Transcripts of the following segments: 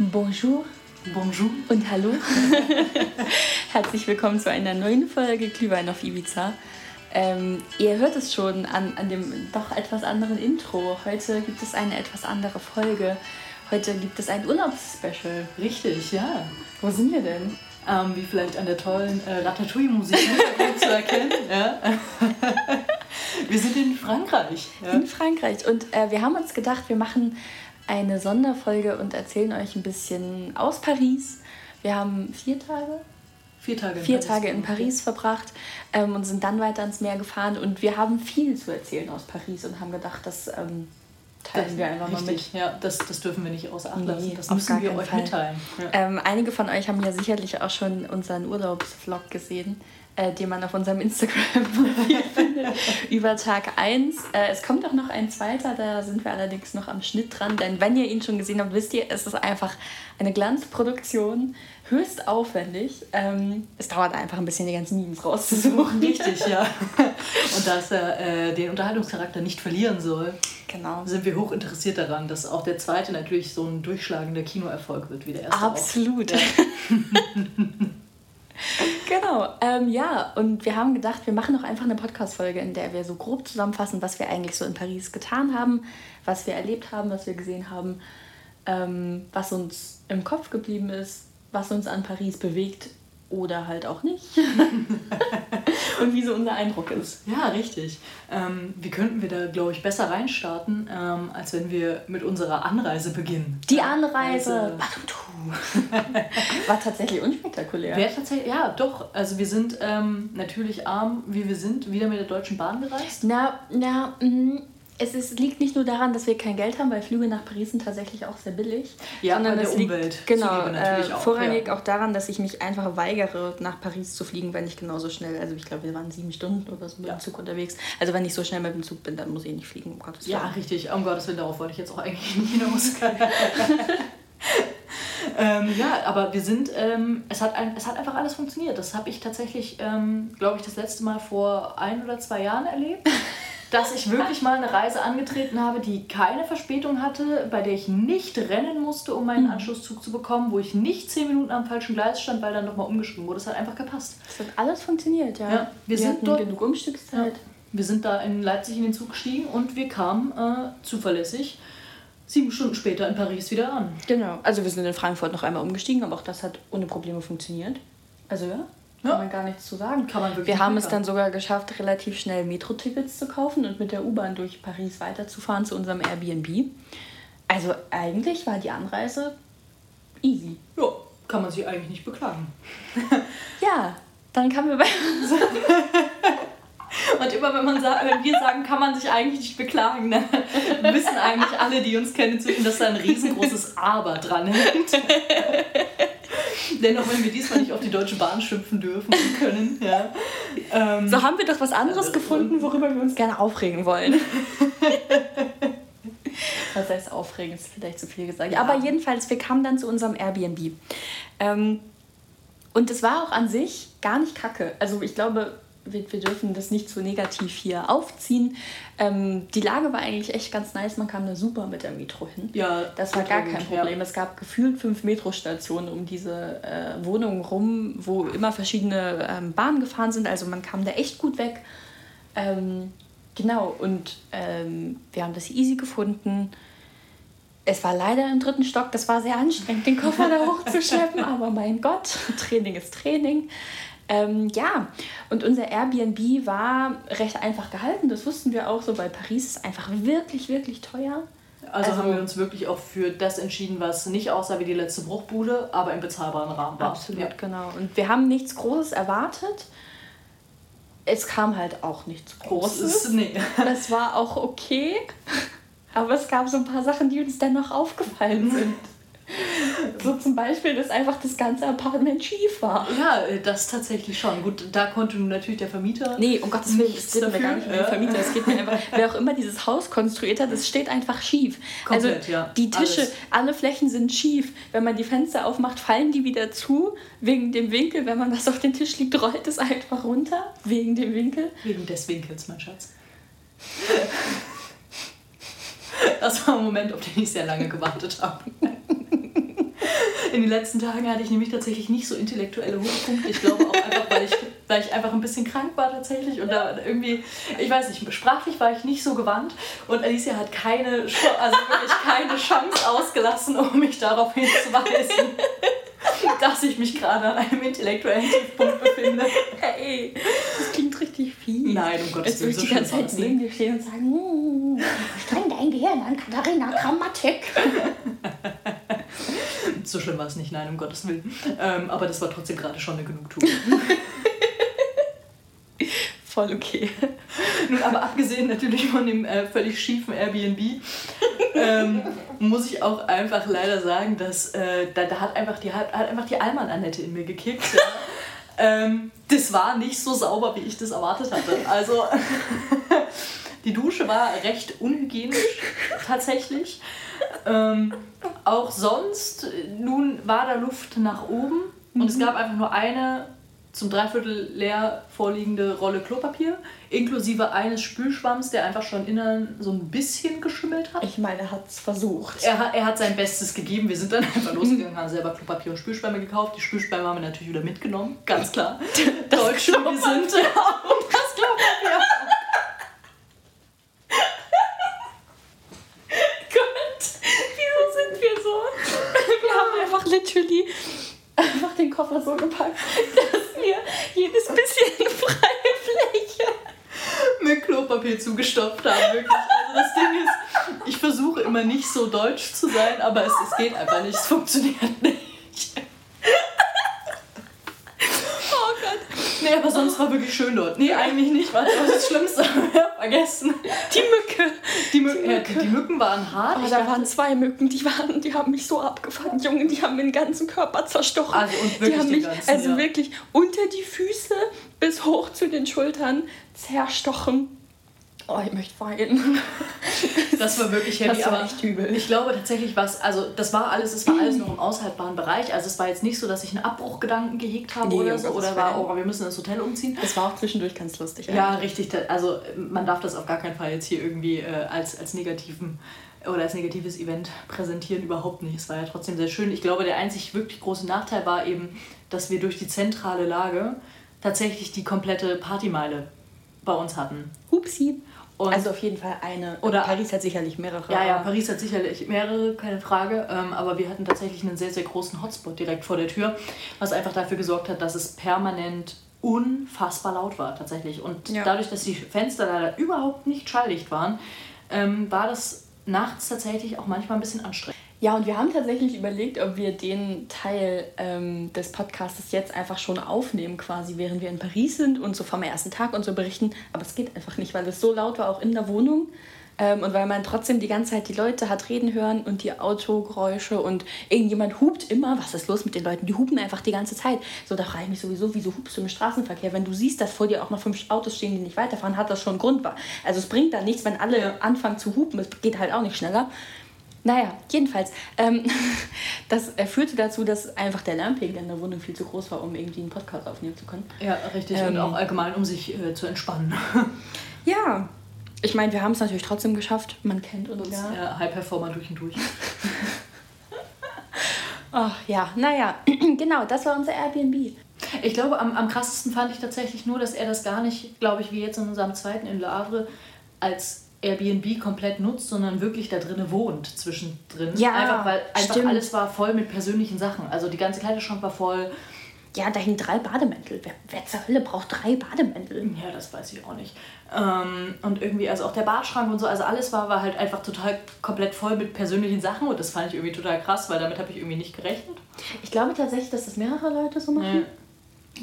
Bonjour. Bonjour. Und hallo. Herzlich willkommen zu einer neuen Folge Glühwein auf Ibiza. Ähm, ihr hört es schon an, an dem doch etwas anderen Intro. Heute gibt es eine etwas andere Folge. Heute gibt es ein Urlaubsspecial. Richtig, ja. Wo sind wir denn? Ähm, wie vielleicht an der tollen äh, Ratatouille-Musik zu erkennen. Ja. wir sind in Frankreich. Ja. In Frankreich. Und äh, wir haben uns gedacht, wir machen eine Sonderfolge und erzählen euch ein bisschen aus Paris. Wir haben vier Tage, vier Tage in vier Paris, Tage in Paris verbracht ähm, und sind dann weiter ins Meer gefahren. Und wir haben viel zu erzählen aus Paris und haben gedacht, das ähm, teilen wir einfach mal mit. Ja, das, das dürfen wir nicht außer Acht lassen. Nee, das müssen wir euch Fall. mitteilen. Ja. Ähm, einige von euch haben ja sicherlich auch schon unseren Urlaubsvlog gesehen äh, den man auf unserem Instagram-Profil findet, über Tag 1. Äh, es kommt auch noch ein zweiter, da sind wir allerdings noch am Schnitt dran, denn wenn ihr ihn schon gesehen habt, wisst ihr, es ist einfach eine Glanzproduktion, höchst aufwendig. Ähm, es dauert einfach ein bisschen, die ganzen Memes rauszusuchen. Richtig, ja. Und dass er äh, den Unterhaltungscharakter nicht verlieren soll, genau. sind wir hoch interessiert daran, dass auch der zweite natürlich so ein durchschlagender Kinoerfolg wird wie der erste. Absolut. Genau, ähm, ja, und wir haben gedacht, wir machen noch einfach eine Podcast-Folge, in der wir so grob zusammenfassen, was wir eigentlich so in Paris getan haben, was wir erlebt haben, was wir gesehen haben, ähm, was uns im Kopf geblieben ist, was uns an Paris bewegt oder halt auch nicht. und wie so unser Eindruck ist. Ja, richtig. Ähm, wie könnten wir da, glaube ich, besser reinstarten, ähm, als wenn wir mit unserer Anreise beginnen? Die Anreise! War tatsächlich unspektakulär. Wäre tatsächlich, ja, doch. Also wir sind ähm, natürlich arm, wie wir sind, wieder mit der Deutschen Bahn gereist. Na, na, mh es ist, liegt nicht nur daran, dass wir kein Geld haben, weil Flüge nach Paris sind tatsächlich auch sehr billig. Ja, sondern der es Umwelt. Liegt, genau, äh, auch, vorrangig ja. auch daran, dass ich mich einfach weigere, nach Paris zu fliegen, wenn ich genauso schnell, also ich glaube, wir waren sieben Stunden oder so mit ja. dem Zug unterwegs. Also wenn ich so schnell mit dem Zug bin, dann muss ich nicht fliegen, um Gottes Willen. Ja, richtig, um Gottes Willen, darauf wollte ich jetzt auch eigentlich hinaus. ähm, ja, aber wir sind, ähm, es, hat ein, es hat einfach alles funktioniert. Das habe ich tatsächlich, ähm, glaube ich, das letzte Mal vor ein oder zwei Jahren erlebt dass ich wirklich mal eine Reise angetreten habe, die keine Verspätung hatte, bei der ich nicht rennen musste, um meinen mhm. Anschlusszug zu bekommen, wo ich nicht zehn Minuten am falschen Gleis stand, weil dann nochmal umgeschrieben wurde. Das hat einfach gepasst. Das hat alles funktioniert, ja. ja wir, wir sind dort genug Umstiegszeit. Ja, wir sind da in Leipzig in den Zug gestiegen und wir kamen äh, zuverlässig sieben Stunden später in Paris wieder an. Genau. Also wir sind in Frankfurt noch einmal umgestiegen, aber auch das hat ohne Probleme funktioniert. Also ja. Kann ja. man gar nichts zu sagen. Kann man wirklich Wir haben es dann sogar geschafft, relativ schnell Metro-Tickets zu kaufen und mit der U-Bahn durch Paris weiterzufahren zu unserem Airbnb. Also eigentlich war die Anreise easy. Ja, kann man sich eigentlich nicht beklagen. ja, dann kamen wir bei uns. Und immer wenn, man sagt, wenn wir sagen, kann man sich eigentlich nicht beklagen, dann wissen eigentlich alle, die uns kennen, inzwischen, dass da ein riesengroßes Aber dran hängt. Denn auch wenn wir diesmal nicht auf die Deutsche Bahn schimpfen dürfen und können, ja. Ähm, so haben wir doch was anderes gefunden, worüber wir uns gerne aufregen wollen. Was heißt aufregen, ist vielleicht zu viel gesagt. Ja. Aber jedenfalls, wir kamen dann zu unserem Airbnb. Ähm, und es war auch an sich gar nicht kacke. Also ich glaube, wir, wir dürfen das nicht so negativ hier aufziehen. Ähm, die Lage war eigentlich echt ganz nice. Man kam da super mit der Metro hin. Ja, das war gar kein Problem. Ja. Es gab gefühlt fünf Metrostationen um diese äh, Wohnung rum, wo immer verschiedene ähm, Bahnen gefahren sind. Also man kam da echt gut weg. Ähm, genau, und ähm, wir haben das easy gefunden. Es war leider im dritten Stock, das war sehr anstrengend, den Koffer da hochzuschleppen, aber mein Gott, Training ist Training. Ähm, ja, und unser Airbnb war recht einfach gehalten. Das wussten wir auch so, weil Paris ist einfach wirklich, wirklich teuer. Also, also, haben wir uns wirklich auch für das entschieden, was nicht aussah wie die letzte Bruchbude, aber im bezahlbaren Rahmen war. Absolut, ja. genau. Und wir haben nichts Großes erwartet. Es kam halt auch nichts Großes. Großes nee. Das war auch okay. Aber es gab so ein paar Sachen, die uns dennoch aufgefallen sind. So zum Beispiel, dass einfach das ganze Apartment schief war. Ja, äh, das tatsächlich schon. Gut, da konnte nun natürlich der Vermieter. Nee, um Gottes Willen, es geht mir gar nicht um den Vermieter. Es geht mir einfach, wer auch immer dieses Haus konstruiert hat, das steht einfach schief. Komplett, also ja. die Tische, Alles. alle Flächen sind schief. Wenn man die Fenster aufmacht, fallen die wieder zu, wegen dem Winkel. Wenn man was auf den Tisch liegt, rollt es einfach runter, wegen dem Winkel. Wegen des Winkels, mein Schatz. Das war ein Moment, auf den ich sehr lange gewartet habe. In den letzten Tagen hatte ich nämlich tatsächlich nicht so intellektuelle Hochpunkte. Ich glaube auch einfach, weil ich, weil ich einfach ein bisschen krank war tatsächlich und da irgendwie, ich weiß nicht, sprachlich war ich nicht so gewandt und Alicia hat keine, also wirklich keine Chance ausgelassen, um mich darauf hinzuweisen dass ich mich gerade an einem intellektuellen Tiefpunkt befinde. Hey, das klingt richtig viel. Nein, um Gottes Willen. Jetzt würde ich die ganze Zeit neben dir stehen und sagen, hm, streng dein Gehirn an, Katharina, Grammatik. so schlimm war es nicht, nein, um Gottes Willen. Ähm, aber das war trotzdem gerade schon eine Genugtuung. Voll okay. Nun, aber abgesehen natürlich von dem äh, völlig schiefen Airbnb, ähm, muss ich auch einfach leider sagen, dass äh, da, da hat einfach die, hat, hat einfach die Allmann-Annette in mir gekickt. Ja. ähm, das war nicht so sauber, wie ich das erwartet hatte. Also die Dusche war recht unhygienisch tatsächlich. Ähm, auch sonst, nun war da Luft nach oben und mhm. es gab einfach nur eine zum Dreiviertel leer vorliegende Rolle Klopapier, inklusive eines Spülschwamms, der einfach schon innen so ein bisschen geschimmelt hat. Ich meine, er hat es versucht. Er, hat, er hat sein Bestes gegeben. Wir sind dann einfach losgegangen, haben selber Klopapier und Spülschwämme gekauft. Die Spülschwämme haben wir natürlich wieder mitgenommen, ganz klar. Das Deutsche, wir sind. Ja, und das Klopapier. Gott, wieso sind wir so? Wir haben einfach literally einfach den Koffer so gepackt, dass wir jedes bisschen freie Fläche mit Klopapier zugestopft haben. Wirklich. Also das Ding ist, ich versuche immer nicht so deutsch zu sein, aber es, es geht einfach nicht, es funktioniert nicht. Nee, aber sonst war wirklich schön dort. Nee, eigentlich nicht. Warte, was ist das Schlimmste? vergessen. Die Mücke. Die, Mü die, Mücke. Ja, die, Mücken waren hart. Oh, da waren zwei Mücken, die, waren, die haben mich so abgefangen. Junge, die haben den ganzen Körper zerstochen. Also, und wirklich die haben mich, ganzen, also ja. wirklich unter die Füße bis hoch zu den Schultern zerstochen. Oh, ich möchte weinen. Das war wirklich heavy, das war echt übel. Ich glaube tatsächlich, was, also das war alles, es war alles noch im aushaltbaren Bereich. Also es war jetzt nicht so, dass ich einen Abbruchgedanken gehegt habe nee, oder so. Oder war, oh, wir müssen ins Hotel umziehen. Es war auch zwischendurch ganz lustig. Ja, eigentlich. richtig. Also man darf das auf gar keinen Fall jetzt hier irgendwie äh, als, als negativen oder als negatives Event präsentieren, überhaupt nicht. Es war ja trotzdem sehr schön. Ich glaube, der einzig wirklich große Nachteil war eben, dass wir durch die zentrale Lage tatsächlich die komplette Partymeile bei uns hatten. Hupsi. Und also auf jeden Fall eine. Oder Paris hat sicherlich mehrere. Ja, ja, Paris hat sicherlich mehrere, keine Frage. Ähm, aber wir hatten tatsächlich einen sehr, sehr großen Hotspot direkt vor der Tür, was einfach dafür gesorgt hat, dass es permanent unfassbar laut war tatsächlich. Und ja. dadurch, dass die Fenster leider überhaupt nicht schalldicht waren, ähm, war das nachts tatsächlich auch manchmal ein bisschen anstrengend. Ja, und wir haben tatsächlich überlegt, ob wir den Teil ähm, des Podcasts jetzt einfach schon aufnehmen, quasi während wir in Paris sind und so vom ersten Tag und so berichten. Aber es geht einfach nicht, weil es so laut war, auch in der Wohnung. Ähm, und weil man trotzdem die ganze Zeit die Leute hat reden hören und die Autogeräusche und irgendjemand hupt immer. Was ist los mit den Leuten? Die hupen einfach die ganze Zeit. So, da frage ich mich sowieso, wieso hupst du im Straßenverkehr? Wenn du siehst, dass vor dir auch noch fünf Autos stehen, die nicht weiterfahren, hat das schon einen Grund. Also es bringt da nichts, wenn alle anfangen zu hupen. Es geht halt auch nicht schneller. Naja, jedenfalls. Ähm, das äh, führte dazu, dass einfach der Lärmpegel in der Wohnung viel zu groß war, um irgendwie einen Podcast aufnehmen zu können. Ja, richtig. Ähm, und auch allgemein, um sich äh, zu entspannen. ja. Ich meine, wir haben es natürlich trotzdem geschafft. Man kennt uns. Ja, ja High Performer durch und durch. Ach ja, naja, genau, das war unser Airbnb. Ich glaube, am, am krassesten fand ich tatsächlich nur, dass er das gar nicht, glaube ich, wie jetzt in unserem zweiten in Le Havre, als Airbnb komplett nutzt, sondern wirklich da drinnen wohnt zwischendrin. Ja, einfach weil einfach stimmt. alles war voll mit persönlichen Sachen. Also die ganze Kleiderschrank war voll. Ja, da hingen drei Bademäntel. Wer, wer zur Hölle braucht drei Bademäntel? Ja, das weiß ich auch nicht. Ähm, und irgendwie, also auch der Badschrank und so, also alles war, war halt einfach total komplett voll mit persönlichen Sachen und das fand ich irgendwie total krass, weil damit habe ich irgendwie nicht gerechnet. Ich glaube tatsächlich, dass das mehrere Leute so machen. Ja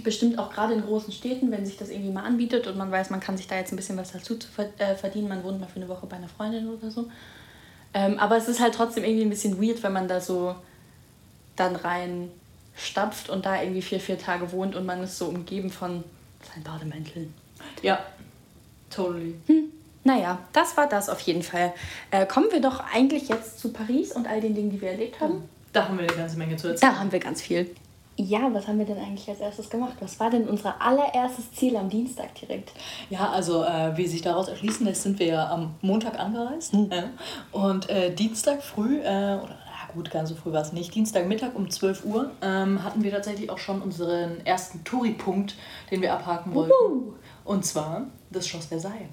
bestimmt auch gerade in großen Städten, wenn sich das irgendwie mal anbietet und man weiß, man kann sich da jetzt ein bisschen was dazu äh, verdienen, man wohnt mal für eine Woche bei einer Freundin oder so. Ähm, aber es ist halt trotzdem irgendwie ein bisschen weird, wenn man da so dann rein stapft und da irgendwie vier, vier Tage wohnt und man ist so umgeben von seinen Bademänteln. Ja, totally. Hm. Naja, das war das auf jeden Fall. Äh, kommen wir doch eigentlich jetzt zu Paris und all den Dingen, die wir erlebt haben. Da haben wir eine ganze Menge zu erzählen. Da haben wir ganz viel. Ja, was haben wir denn eigentlich als erstes gemacht? Was war denn unser allererstes Ziel am Dienstag direkt? Ja, also äh, wie sich daraus erschließen lässt, sind wir ja am Montag angereist. Hm. Äh, und äh, Dienstag früh, äh, oder na gut, ganz so früh war es nicht. Dienstagmittag um 12 Uhr ähm, hatten wir tatsächlich auch schon unseren ersten Touri-Punkt, den wir abhaken wollten. Uhu. Und zwar das Schloss Versailles.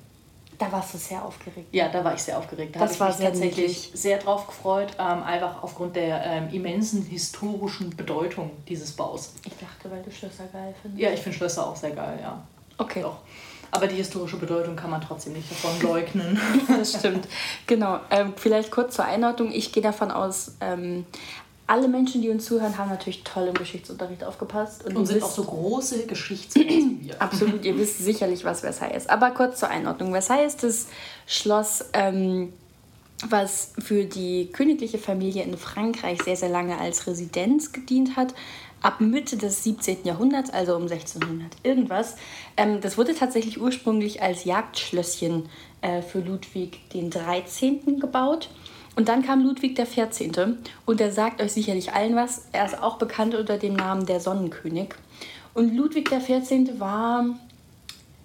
Da warst du sehr aufgeregt. Ja, da war ich sehr aufgeregt. Da habe ich mich tatsächlich niedlich. sehr drauf gefreut, ähm, einfach aufgrund der ähm, immensen historischen Bedeutung dieses Baus. Ich dachte, weil du Schlösser geil findest. Ja, ich finde Schlösser auch sehr geil, ja. Okay. Doch. Aber die historische Bedeutung kann man trotzdem nicht davon leugnen. das stimmt. Genau. Ähm, vielleicht kurz zur Einordnung. Ich gehe davon aus, ähm, alle Menschen, die uns zuhören, haben natürlich toll im Geschichtsunterricht aufgepasst. Und, und sind wisst, auch so große Geschichtsfans wie wir. Absolut, ihr wisst sicherlich, was Versailles ist. Aber kurz zur Einordnung. Versailles ist das Schloss, ähm, was für die königliche Familie in Frankreich sehr, sehr lange als Residenz gedient hat ab Mitte des 17. Jahrhunderts, also um 1600 irgendwas. Ähm, das wurde tatsächlich ursprünglich als Jagdschlösschen äh, für Ludwig den 13. gebaut. Und dann kam Ludwig der 14. und der sagt euch sicherlich allen was. Er ist auch bekannt unter dem Namen der Sonnenkönig. Und Ludwig der 14. war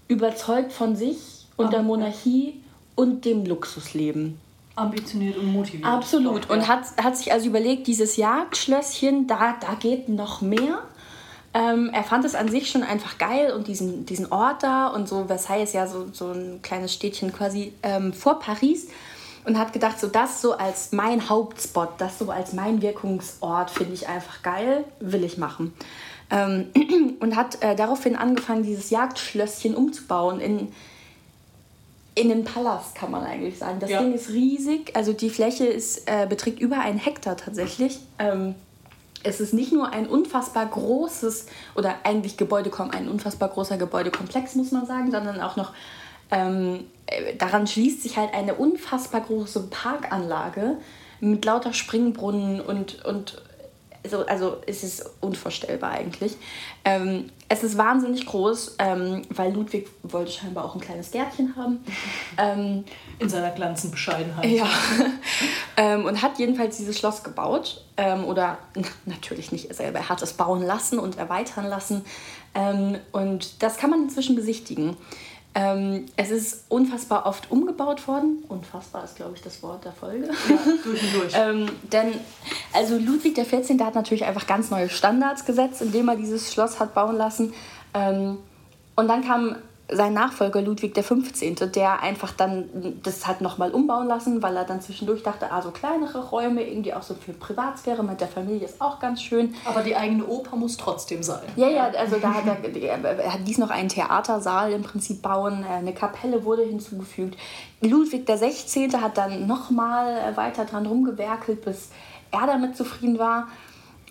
überzeugt von sich und der Monarchie und dem Luxusleben ambitioniert und motiviert. Absolut. Und hat, hat sich also überlegt, dieses Jagdschlösschen, da, da geht noch mehr. Ähm, er fand es an sich schon einfach geil und diesen, diesen Ort da und so, Versailles ist ja so, so ein kleines Städtchen quasi ähm, vor Paris und hat gedacht, so das so als mein Hauptspot, das so als mein Wirkungsort finde ich einfach geil, will ich machen. Ähm, und hat äh, daraufhin angefangen, dieses Jagdschlösschen umzubauen in in den Palast, kann man eigentlich sagen. Das ja. Ding ist riesig, also die Fläche ist, äh, beträgt über einen Hektar tatsächlich. Ähm, es ist nicht nur ein unfassbar großes, oder eigentlich Gebäude, ein unfassbar großer Gebäudekomplex, muss man sagen, sondern auch noch, ähm, äh, daran schließt sich halt eine unfassbar große Parkanlage mit lauter Springbrunnen und, und so, also es ist unvorstellbar eigentlich. Ähm, es ist wahnsinnig groß, ähm, weil Ludwig wollte scheinbar auch ein kleines Gärtchen haben. Ähm, In seiner glanzen Bescheidenheit. Ja. Ähm, und hat jedenfalls dieses Schloss gebaut. Ähm, oder natürlich nicht er selber, er hat es bauen lassen und erweitern lassen. Ähm, und das kann man inzwischen besichtigen. Ähm, es ist unfassbar oft umgebaut worden. Unfassbar ist, glaube ich, das Wort der Folge. Ja, durch und durch. ähm, denn also Ludwig XIV. hat natürlich einfach ganz neue Standards gesetzt, indem er dieses Schloss hat bauen lassen. Ähm, und dann kam sein Nachfolger Ludwig XV., der einfach dann das hat nochmal umbauen lassen, weil er dann zwischendurch dachte, ah, so kleinere Räume, irgendwie auch so für Privatsphäre mit der Familie ist auch ganz schön. Aber die eigene Oper muss trotzdem sein. Ja, ja, also da hat er, er hat dies noch einen Theatersaal im Prinzip bauen, äh, eine Kapelle wurde hinzugefügt. Ludwig XVI. hat dann nochmal weiter dran rumgewerkelt, bis er damit zufrieden war.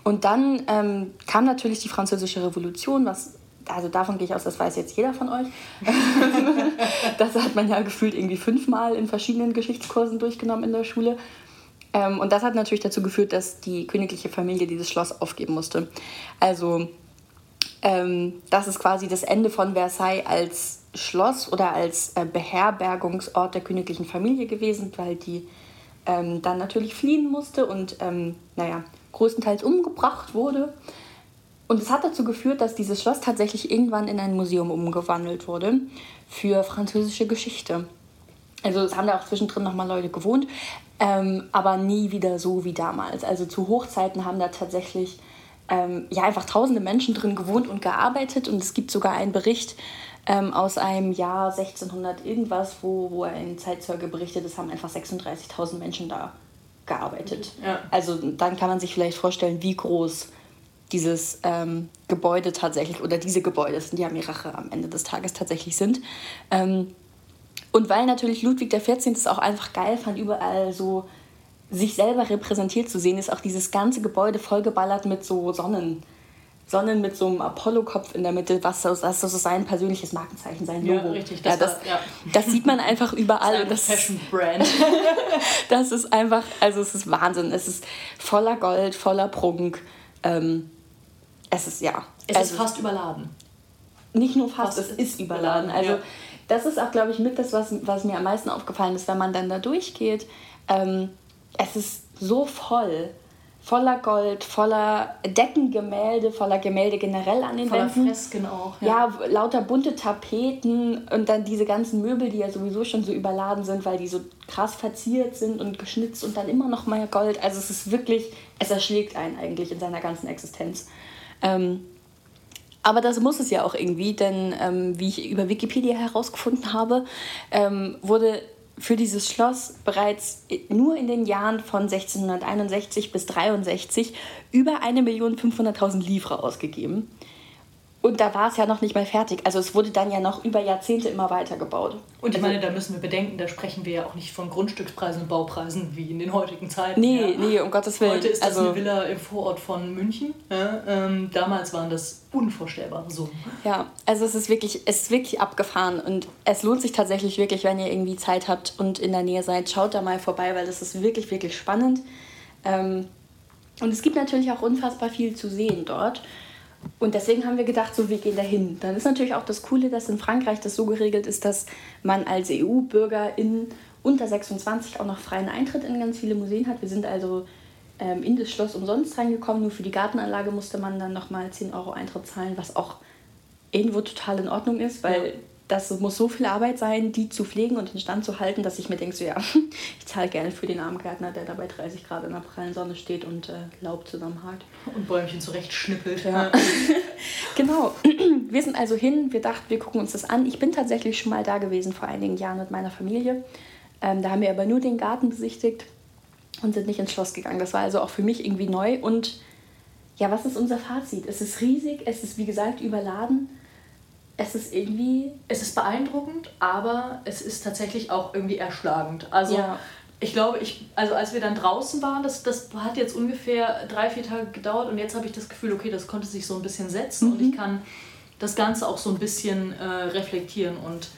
Und dann ähm, kam natürlich die Französische Revolution, was also davon gehe ich aus, das weiß jetzt jeder von euch. das hat man ja gefühlt irgendwie fünfmal in verschiedenen Geschichtskursen durchgenommen in der Schule. Ähm, und das hat natürlich dazu geführt, dass die königliche Familie dieses Schloss aufgeben musste. Also ähm, das ist quasi das Ende von Versailles als Schloss oder als äh, Beherbergungsort der königlichen Familie gewesen, weil die ähm, dann natürlich fliehen musste und, naja, größtenteils umgebracht wurde. Und es hat dazu geführt, dass dieses Schloss tatsächlich irgendwann in ein Museum umgewandelt wurde für französische Geschichte. Also es haben da auch zwischendrin nochmal Leute gewohnt, ähm, aber nie wieder so wie damals. Also zu Hochzeiten haben da tatsächlich ähm, ja einfach tausende Menschen drin gewohnt und gearbeitet. Und es gibt sogar einen Bericht ähm, aus einem Jahr 1600 irgendwas, wo, wo ein Zeitzeuge berichtet, es haben einfach 36.000 Menschen da gearbeitet. Ja. Also dann kann man sich vielleicht vorstellen, wie groß dieses ähm, Gebäude tatsächlich oder diese Gebäude, das sind ja mehrere am Ende des Tages tatsächlich sind. Ähm, und weil natürlich Ludwig XIV. es auch einfach geil fand, überall so sich selber repräsentiert zu sehen, ist auch dieses ganze Gebäude vollgeballert mit so Sonnen. Sonnen mit so einem Apollo-Kopf in der Mitte, was das, das so sein persönliches Markenzeichen, sein Logo. Ja, richtig. Das, ja, das, war, ja. das sieht man einfach überall. Das ist Fashion-Brand. das ist einfach, also es ist Wahnsinn. Es ist voller Gold, voller Prunk. Ähm, es ist ja. Es also, ist fast überladen. Nicht nur fast, fast es ist überladen. Also ja. das ist auch, glaube ich, mit das, was, was mir am meisten aufgefallen ist, wenn man dann da durchgeht. Ähm, es ist so voll voller Gold, voller Deckengemälde, voller Gemälde generell an den voller Wänden. Fresken auch. Ja. ja, lauter bunte Tapeten und dann diese ganzen Möbel, die ja sowieso schon so überladen sind, weil die so krass verziert sind und geschnitzt und dann immer noch mehr Gold. Also es ist wirklich, es erschlägt einen eigentlich in seiner ganzen Existenz. Ähm, aber das muss es ja auch irgendwie, denn ähm, wie ich über Wikipedia herausgefunden habe, ähm, wurde für dieses Schloss bereits nur in den Jahren von 1661 bis 63 über 1.500.000 Livre ausgegeben. Und da war es ja noch nicht mal fertig. Also es wurde dann ja noch über Jahrzehnte immer weiter gebaut. Und ich also, meine, da müssen wir bedenken, da sprechen wir ja auch nicht von Grundstückspreisen und Baupreisen wie in den heutigen Zeiten. Nee, ja. nee, um Gottes Willen. Heute ist das also, eine Villa im Vorort von München. Ja, ähm, damals waren das unvorstellbare Summen. Ja, also es ist wirklich, es ist wirklich abgefahren und es lohnt sich tatsächlich wirklich, wenn ihr irgendwie Zeit habt und in der Nähe seid, schaut da mal vorbei, weil das ist wirklich, wirklich spannend. Ähm, und es gibt natürlich auch unfassbar viel zu sehen dort. Und deswegen haben wir gedacht, so wir gehen dahin. Dann ist natürlich auch das Coole, dass in Frankreich das so geregelt ist, dass man als EU-Bürger in unter 26 auch noch freien Eintritt in ganz viele Museen hat. Wir sind also ähm, in das Schloss umsonst reingekommen. Nur für die Gartenanlage musste man dann nochmal 10 Euro Eintritt zahlen, was auch irgendwo total in Ordnung ist, weil ja das muss so viel Arbeit sein, die zu pflegen und in Stand zu halten, dass ich mir denke, so ja, ich zahle gerne für den armen Gärtner, der da bei 30 Grad in der prallen Sonne steht und äh, Laub zusammenhakt. Und Bäumchen zurecht schnippelt. Ja. genau. Wir sind also hin, wir dachten, wir gucken uns das an. Ich bin tatsächlich schon mal da gewesen vor einigen Jahren mit meiner Familie. Ähm, da haben wir aber nur den Garten besichtigt und sind nicht ins Schloss gegangen. Das war also auch für mich irgendwie neu. Und ja, was ist unser Fazit? Es ist riesig, es ist wie gesagt überladen es ist irgendwie. Es ist beeindruckend, aber es ist tatsächlich auch irgendwie erschlagend. Also ja. ich glaube, ich, also als wir dann draußen waren, das, das hat jetzt ungefähr drei, vier Tage gedauert und jetzt habe ich das Gefühl, okay, das konnte sich so ein bisschen setzen mhm. und ich mhm. kann das Ganze auch so ein bisschen äh, reflektieren und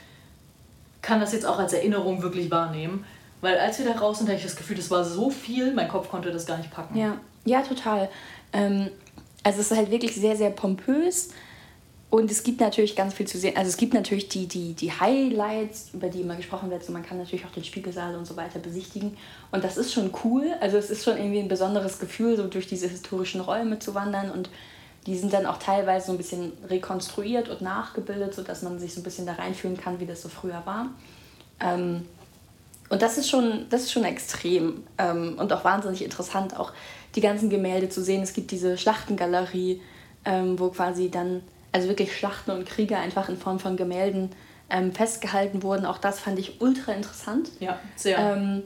kann das jetzt auch als Erinnerung wirklich wahrnehmen. Weil als wir da raus sind, hatte ich das Gefühl, das war so viel, mein Kopf konnte das gar nicht packen. Ja, ja total. Ähm, also es ist halt wirklich sehr, sehr pompös und es gibt natürlich ganz viel zu sehen. Also es gibt natürlich die, die, die Highlights, über die immer gesprochen wird. So man kann natürlich auch den Spiegelsaal und so weiter besichtigen. Und das ist schon cool. Also es ist schon irgendwie ein besonderes Gefühl, so durch diese historischen Räume zu wandern. Und die sind dann auch teilweise so ein bisschen rekonstruiert und nachgebildet, sodass man sich so ein bisschen da reinfühlen kann, wie das so früher war. Ähm, und das ist schon, das ist schon extrem ähm, und auch wahnsinnig interessant, auch die ganzen Gemälde zu sehen. Es gibt diese Schlachtengalerie, ähm, wo quasi dann also wirklich Schlachten und Kriege einfach in Form von Gemälden ähm, festgehalten wurden. Auch das fand ich ultra interessant. Ja, sehr. Ähm,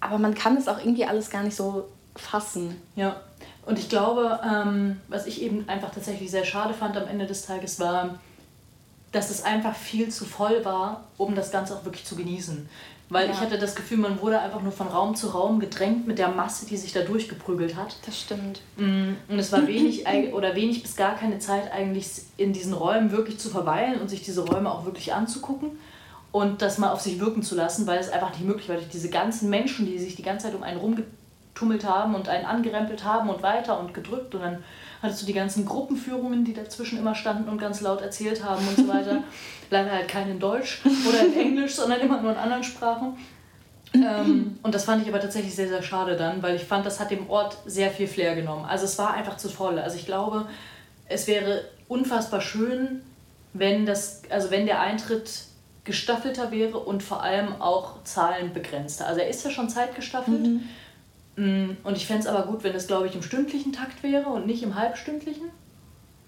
aber man kann es auch irgendwie alles gar nicht so fassen. Ja, und ich glaube, ähm, was ich eben einfach tatsächlich sehr schade fand am Ende des Tages war, dass es einfach viel zu voll war, um das Ganze auch wirklich zu genießen. Weil ja. ich hatte das Gefühl, man wurde einfach nur von Raum zu Raum gedrängt mit der Masse, die sich da durchgeprügelt hat. Das stimmt. Mm, und es war wenig oder wenig bis gar keine Zeit eigentlich in diesen Räumen wirklich zu verweilen und sich diese Räume auch wirklich anzugucken und das mal auf sich wirken zu lassen, weil es einfach nicht möglich war durch diese ganzen Menschen, die sich die ganze Zeit um einen rumgetummelt haben und einen angerempelt haben und weiter und gedrückt und dann hattest du die ganzen Gruppenführungen, die dazwischen immer standen und ganz laut erzählt haben und so weiter. Leider halt kein in Deutsch oder in Englisch, sondern immer nur in anderen Sprachen. ähm, und das fand ich aber tatsächlich sehr, sehr schade dann, weil ich fand, das hat dem Ort sehr viel Flair genommen. Also es war einfach zu voll. Also ich glaube, es wäre unfassbar schön, wenn das, also wenn der Eintritt gestaffelter wäre und vor allem auch zahlenbegrenzter. Also er ist ja schon zeitgestaffelt. Mhm. Mm, und ich fände es aber gut, wenn es, glaube ich, im stündlichen Takt wäre und nicht im halbstündlichen.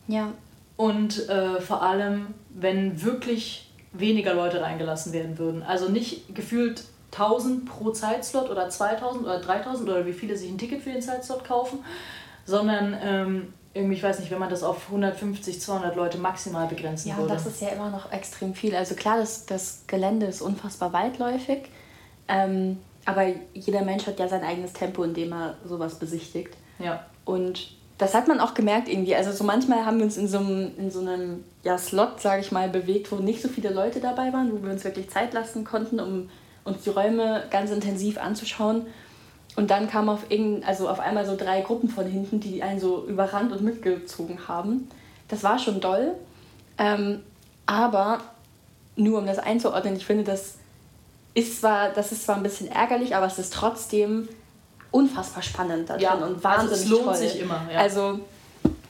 Ja. Und äh, vor allem, wenn wirklich weniger Leute reingelassen werden würden. Also nicht gefühlt 1000 pro Zeitslot oder 2000 oder 3000 oder wie viele sich ein Ticket für den Zeitslot kaufen, sondern ähm, irgendwie, ich weiß nicht, wenn man das auf 150, 200 Leute maximal begrenzen ja, würde. Ja, das ist ja immer noch extrem viel. Also klar, das, das Gelände ist unfassbar weitläufig. Ähm, aber jeder Mensch hat ja sein eigenes Tempo, in dem er sowas besichtigt. Ja. Und das hat man auch gemerkt irgendwie. Also so manchmal haben wir uns in so einem, in so einem ja, Slot, sage ich mal, bewegt, wo nicht so viele Leute dabei waren, wo wir uns wirklich Zeit lassen konnten, um uns die Räume ganz intensiv anzuschauen. Und dann kamen auf, also auf einmal so drei Gruppen von hinten, die einen so überrannt und mitgezogen haben. Das war schon doll. Ähm, aber nur um das einzuordnen, ich finde, das ist zwar, das ist zwar ein bisschen ärgerlich, aber es ist trotzdem unfassbar spannend da drin Ja, und also wahnsinnig es lohnt toll. sich immer, ja. Also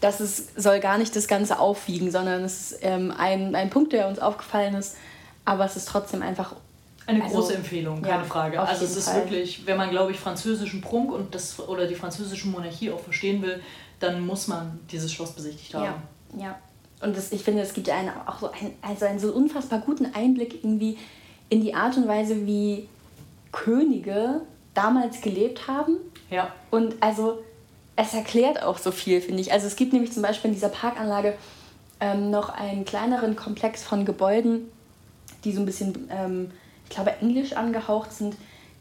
das ist, soll gar nicht das Ganze aufwiegen, sondern es ist ähm, ein, ein Punkt, der uns aufgefallen ist, aber es ist trotzdem einfach Eine Also, große Empfehlung, keine ja, Frage. Also es ist Fall. wirklich, wenn man, glaube ich, französischen Prunk und das oder die französische Monarchie auch verstehen will, dann muss man dieses Schloss besichtigt haben. Ja, ja. Und das, ich finde, es gibt einen auch so einen, also einen so unfassbar guten Einblick irgendwie in die Art und Weise, wie Könige damals gelebt haben. Ja. Und also es erklärt auch so viel, finde ich. Also es gibt nämlich zum Beispiel in dieser Parkanlage ähm, noch einen kleineren Komplex von Gebäuden, die so ein bisschen, ähm, ich glaube, englisch angehaucht sind,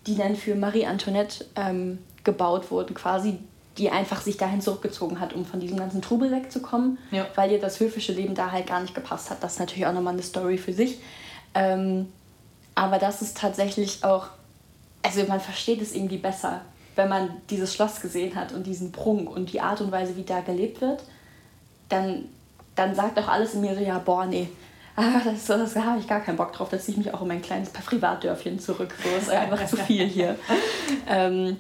die dann für Marie Antoinette ähm, gebaut wurden, quasi, die einfach sich dahin zurückgezogen hat, um von diesem ganzen Trubel wegzukommen, Ja. weil ihr das höfische Leben da halt gar nicht gepasst hat. Das ist natürlich auch nochmal eine Story für sich. Ähm, aber das ist tatsächlich auch, also man versteht es irgendwie besser, wenn man dieses Schloss gesehen hat und diesen Prunk und die Art und Weise, wie da gelebt wird, dann, dann sagt auch alles in mir so, ja, boah, nee, das, das, da habe ich gar keinen Bock drauf, da ziehe ich mich auch in mein kleines Privatdörfchen zurück. So ist einfach zu viel hier. Ähm,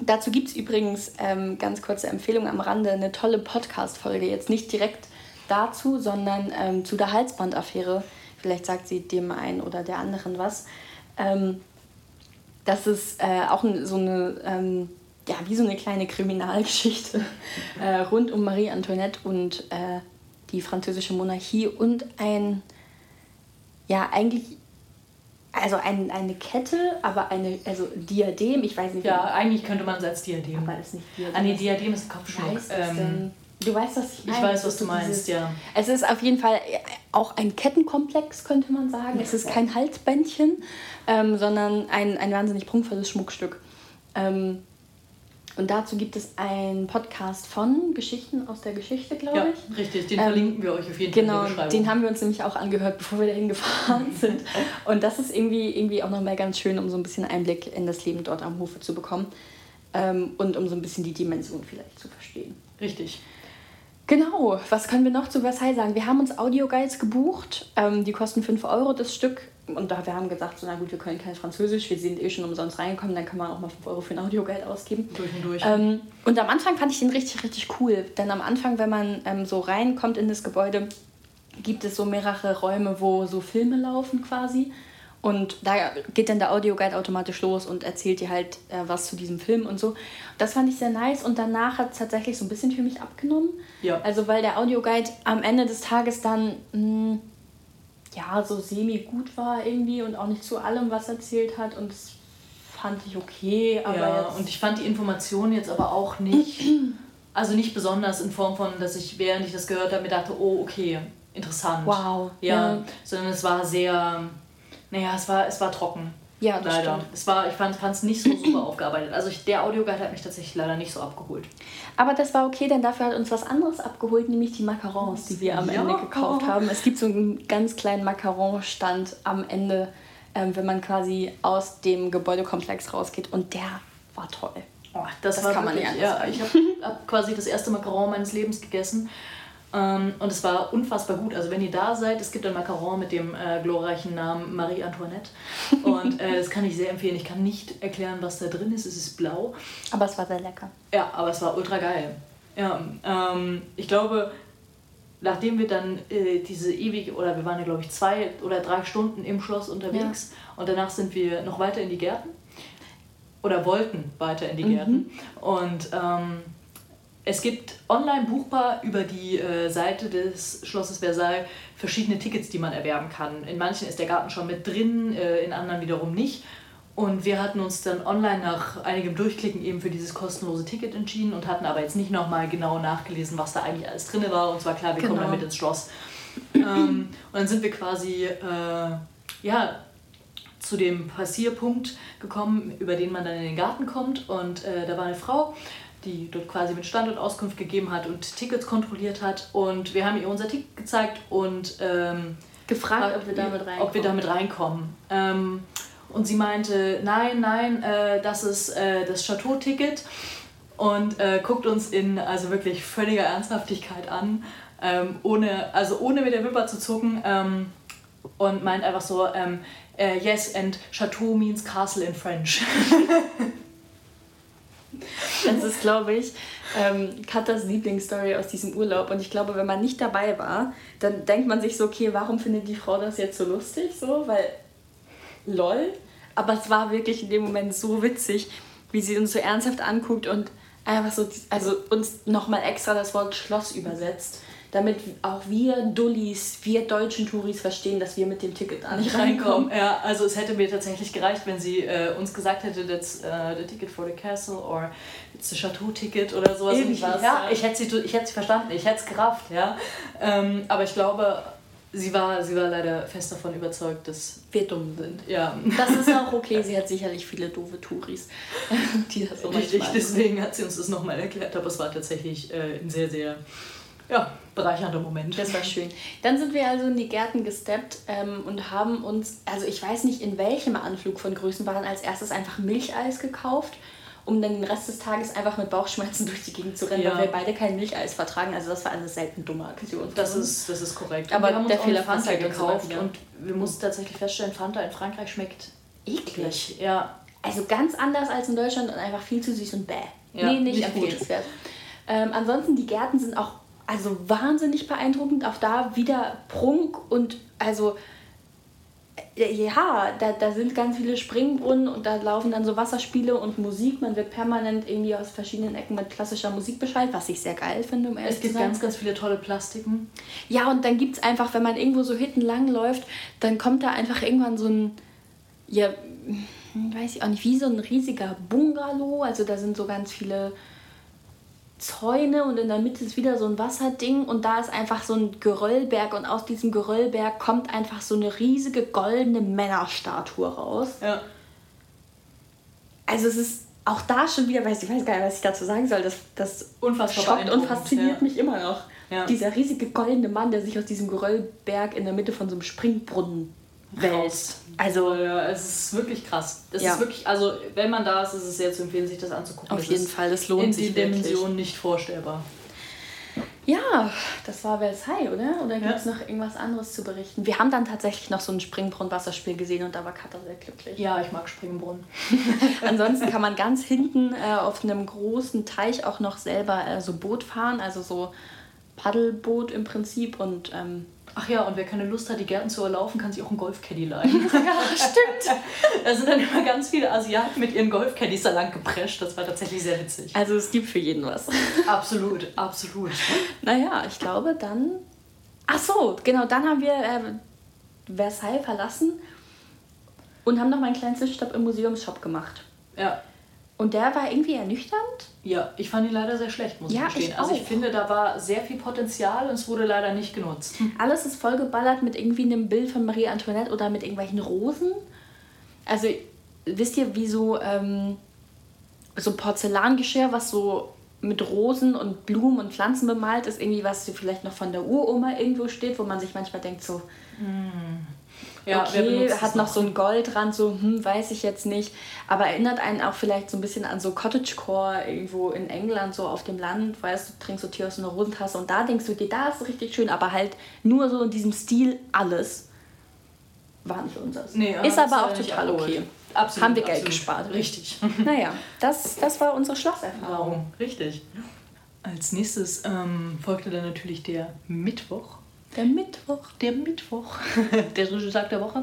dazu gibt es übrigens, ähm, ganz kurze Empfehlung am Rande, eine tolle Podcast-Folge. Jetzt nicht direkt dazu, sondern ähm, zu der Halsbandaffäre. Vielleicht sagt sie dem einen oder der anderen was. Ähm, das ist äh, auch so eine, ähm, ja, wie so eine kleine Kriminalgeschichte äh, rund um Marie Antoinette und äh, die französische Monarchie und ein, ja, eigentlich, also ein, eine Kette, aber eine, also Diadem, ich weiß nicht, Ja, eigentlich könnte man es als Diadem. aber ist nicht Diadem. Ah, nee, Diadem ist Kopfschmuck. heißt Ähm? Du weißt, was ich ich meine. weiß, Das was du meinst, ja. Es ist auf jeden Fall auch ein Kettenkomplex, könnte man sagen. Es ist kein Halsbändchen, ähm, sondern ein, ein wahnsinnig prunkvolles Schmuckstück. Ähm, und dazu gibt es einen Podcast von Geschichten aus der Geschichte, glaube Ja, ich. richtig. Den Ähm, verlinken wir euch auf jeden Fall Genau, in der Beschreibung. den haben wir uns nämlich auch angehört, bevor wir dahin gefahren sind. Und das ist irgendwie, irgendwie auch nochmal ganz schön, um so ein bisschen Einblick in das Leben dort am Hofe zu bekommen. Ähm, und um so ein bisschen die Dimension vielleicht zu verstehen. Richtig. Genau, was können wir noch zu Versailles sagen? Wir haben uns Audioguides gebucht, ähm, die kosten 5 Euro das Stück. Und da wir haben gesagt, so, na gut, wir können kein Französisch, wir sind eh schon umsonst reingekommen, dann kann man auch mal 5 Euro für ein Audioguide ausgeben. Durch und durch. Ähm, und am Anfang fand ich den richtig, richtig cool. Denn am Anfang, wenn man ähm, so reinkommt in das Gebäude, gibt es so mehrere Räume, wo so Filme laufen quasi. Und da geht dann der Audioguide automatisch los und erzählt dir halt äh, was zu diesem Film und so. Das fand ich sehr nice und danach hat es tatsächlich so ein bisschen für mich abgenommen. Ja. Also weil der Audioguide am Ende des Tages dann mh, ja so semi gut war irgendwie und auch nicht zu allem was erzählt hat und das fand ich okay, aber ja, und ich fand die Informationen jetzt aber auch nicht, also nicht besonders in Form von, dass ich, während ich das gehört habe, mir dachte, oh, okay, interessant. Wow, Ja, ja. sondern es war sehr, naja, es war, es war trocken. Ja, das leider. stimmt. Es war, ich fand es nicht so super aufgearbeitet. Also ich, der Audioguide hat mich tatsächlich leider nicht so abgeholt. Aber das war okay, denn dafür hat uns was anderes abgeholt, nämlich die Macarons, die wir am Ja. Ende gekauft haben. Es gibt so einen ganz kleinen Macaron-Stand am Ende, ähm, wenn man quasi aus dem Gebäudekomplex rausgeht. Und der war toll. Oh, das, Das kann man wirklich, nicht ja, ich habe hab quasi das erste Macaron meines Lebens gegessen. Ähm, und es war unfassbar gut. Also wenn ihr da seid, es gibt ein Macaron mit dem äh, glorreichen Namen Marie Antoinette. Und äh, das kann ich sehr empfehlen. Ich kann nicht erklären, was da drin ist. Es ist blau. Aber es war sehr lecker. Ja, aber es war ultra geil. Ja, ähm, ich glaube, nachdem wir dann äh, diese ewige, oder wir waren ja glaube ich zwei oder drei Stunden im Schloss unterwegs und danach sind wir noch weiter in die Gärten oder wollten weiter in die Gärten und ähm, es gibt online buchbar über die äh, Seite des Schlosses Versailles verschiedene Tickets, die man erwerben kann. In manchen ist der Garten schon mit drin, äh, in anderen wiederum nicht. Und wir hatten uns dann online nach einigem Durchklicken eben für dieses kostenlose Ticket entschieden und hatten aber jetzt nicht nochmal genau nachgelesen, was da eigentlich alles drin war. Und zwar klar, wir kommen Genau. dann mit ins Schloss. ähm, und dann sind wir quasi, äh, ja, zu dem Passierpunkt gekommen, über den man dann in den Garten kommt. Und äh, da war eine Frau, die dort quasi mit Standortauskunft gegeben hat und Tickets kontrolliert hat. Und wir haben ihr unser Ticket gezeigt und ähm, Gefragt, ob wir damit reinkommen. ob wir damit reinkommen. Ähm, und sie meinte, nein, nein, äh, das ist äh, das Chateau-Ticket. Und äh, guckt uns in also wirklich völliger Ernsthaftigkeit an, ähm, ohne, also ohne mit der Wimper zu zucken. Ähm, und meint einfach so, ähm, äh, yes, and Chateau means castle in French. Das ist, glaube ich, ähm, Katas Lieblingsstory aus diesem Urlaub. Und ich glaube, wenn man nicht dabei war, dann denkt man sich so, okay, warum findet die Frau das jetzt so lustig? So, weil, lol. Aber es war wirklich in dem Moment so witzig, wie sie uns so ernsthaft anguckt und einfach so, also uns nochmal extra das Wort Schloss übersetzt damit auch wir Dullis, wir deutschen Touris verstehen, dass wir mit dem Ticket da nicht reinkommen. Ja, also es hätte mir tatsächlich gereicht, wenn sie äh, uns gesagt hätte, that's uh, the ticket for the castle or it's the Chateau-Ticket oder sowas. Irgendwas, ja, ja, ich hätte sie, ich hätte sie verstanden, ich hätte es gerafft, ja. Ähm, aber ich glaube, sie war, sie war leider fest davon überzeugt, dass wir dumm sind. Ja. Das ist auch okay. Sie hat sicherlich viele doofe Touris, die das so Richtig, deswegen hat sie uns das nochmal erklärt, aber es war tatsächlich äh, ein sehr, sehr ja, bereichernder Moment. Das war schön. Dann sind wir also in die Gärten gesteppt ähm, und haben uns, also ich weiß nicht in welchem Anflug von Größenwahn, als erstes einfach Milcheis gekauft, um dann den Rest des Tages einfach mit Bauchschmerzen durch die Gegend zu rennen, ja. weil wir beide kein Milcheis vertragen. Also das war eine selten dumme Aktion. Das ist, das ist korrekt. Aber wir haben der uns Fehler Fanta gekauft und wir mussten tatsächlich feststellen, Fanta in Frankreich schmeckt eklig. Ja. Also ganz anders als in Deutschland und einfach viel zu süß und bäh. Ja, nee, nicht, nicht empfehlenswert. Ähm, ansonsten, die Gärten sind auch also wahnsinnig beeindruckend. Auch da wieder Prunk und also ja, da, da sind ganz viele Springbrunnen und da laufen dann so Wasserspiele und Musik. Man wird permanent irgendwie aus verschiedenen Ecken mit klassischer Musik bescheid, was ich sehr geil finde, um ehrlich Es gibt ganz, ganz viele tolle Plastiken. Ja, und dann gibt es einfach, wenn man irgendwo so hinten lang läuft, dann kommt da einfach irgendwann so ein, ja, weiß ich auch nicht, wie so ein riesiger Bungalow. Also da sind so ganz viele Zäune und in der Mitte ist wieder so ein Wasserding und da ist einfach so ein Geröllberg und aus diesem Geröllberg kommt einfach so eine riesige goldene Männerstatue raus. Ja. Also es ist auch da schon wieder, weiß ich weiß gar nicht, was ich dazu sagen soll, das, das Unfassbar schockt und fasziniert ja. mich immer noch. Ja. Dieser riesige goldene Mann, der sich aus diesem Geröllberg in der Mitte von so einem Springbrunnen wälzt. Also ja, es ist wirklich krass. Das ja. ist wirklich, also wenn man da ist, ist es sehr zu empfehlen, sich das anzugucken. Auf das jeden Fall, das lohnt in sich. In die Dimension nicht vorstellbar. Ja, das war Versailles, oder? Oder gibt es noch irgendwas anderes zu berichten? Wir haben dann tatsächlich noch so ein Springbrunnen-Wasserspiel gesehen und da war Katha sehr glücklich. Ja, ich mag Springbrunnen. Ansonsten kann man ganz hinten äh, auf einem großen Teich auch noch selber äh, so Boot fahren, also so Paddelboot im Prinzip und ähm, Ach ja, und wer keine Lust hat, die Gärten zu erlaufen, kann sich auch einen Golfcaddy leihen. ja, stimmt. da sind dann immer ganz viele Asiaten mit ihren Golfcaddies da lang geprescht. Das war tatsächlich sehr witzig. Also es gibt für jeden was. absolut, absolut. Naja, ich glaube dann... Ach so, genau, dann haben wir äh, Versailles verlassen und haben noch mal einen kleinen Zwischenstopp im Museumsshop gemacht. Ja. Und der war irgendwie ernüchternd. Ja, ich fand ihn leider sehr schlecht, muss ja, ich gestehen. Ich also ich finde, da war sehr viel Potenzial und es wurde leider nicht genutzt. Alles ist vollgeballert mit irgendwie einem Bild von Marie Antoinette oder mit irgendwelchen Rosen. Also wisst ihr, wie so, ähm, so Porzellangeschirr, was so mit Rosen und Blumen und Pflanzen bemalt ist, irgendwie was vielleicht noch von der Uroma irgendwo steht, wo man sich manchmal denkt so... Mm ja, okay, hat noch so ein Goldrand, so, hm, weiß ich jetzt nicht. Aber erinnert einen auch vielleicht so ein bisschen an so Cottagecore irgendwo in England, so auf dem Land, weißt du, trinkst du Tee aus einer Rosentasse und da denkst du dir, da ist richtig schön, aber halt nur so in diesem Stil alles war nicht unseres. Nee, ist aber auch total okay. Absolut, Haben wir Geld absolut. gespart. Richtig. Naja, das, das war unsere Schlosserfahrung. Richtig. Als nächstes ähm, folgte dann natürlich der Mittwoch. Der Mittwoch. Der Mittwoch. der Tag der Woche.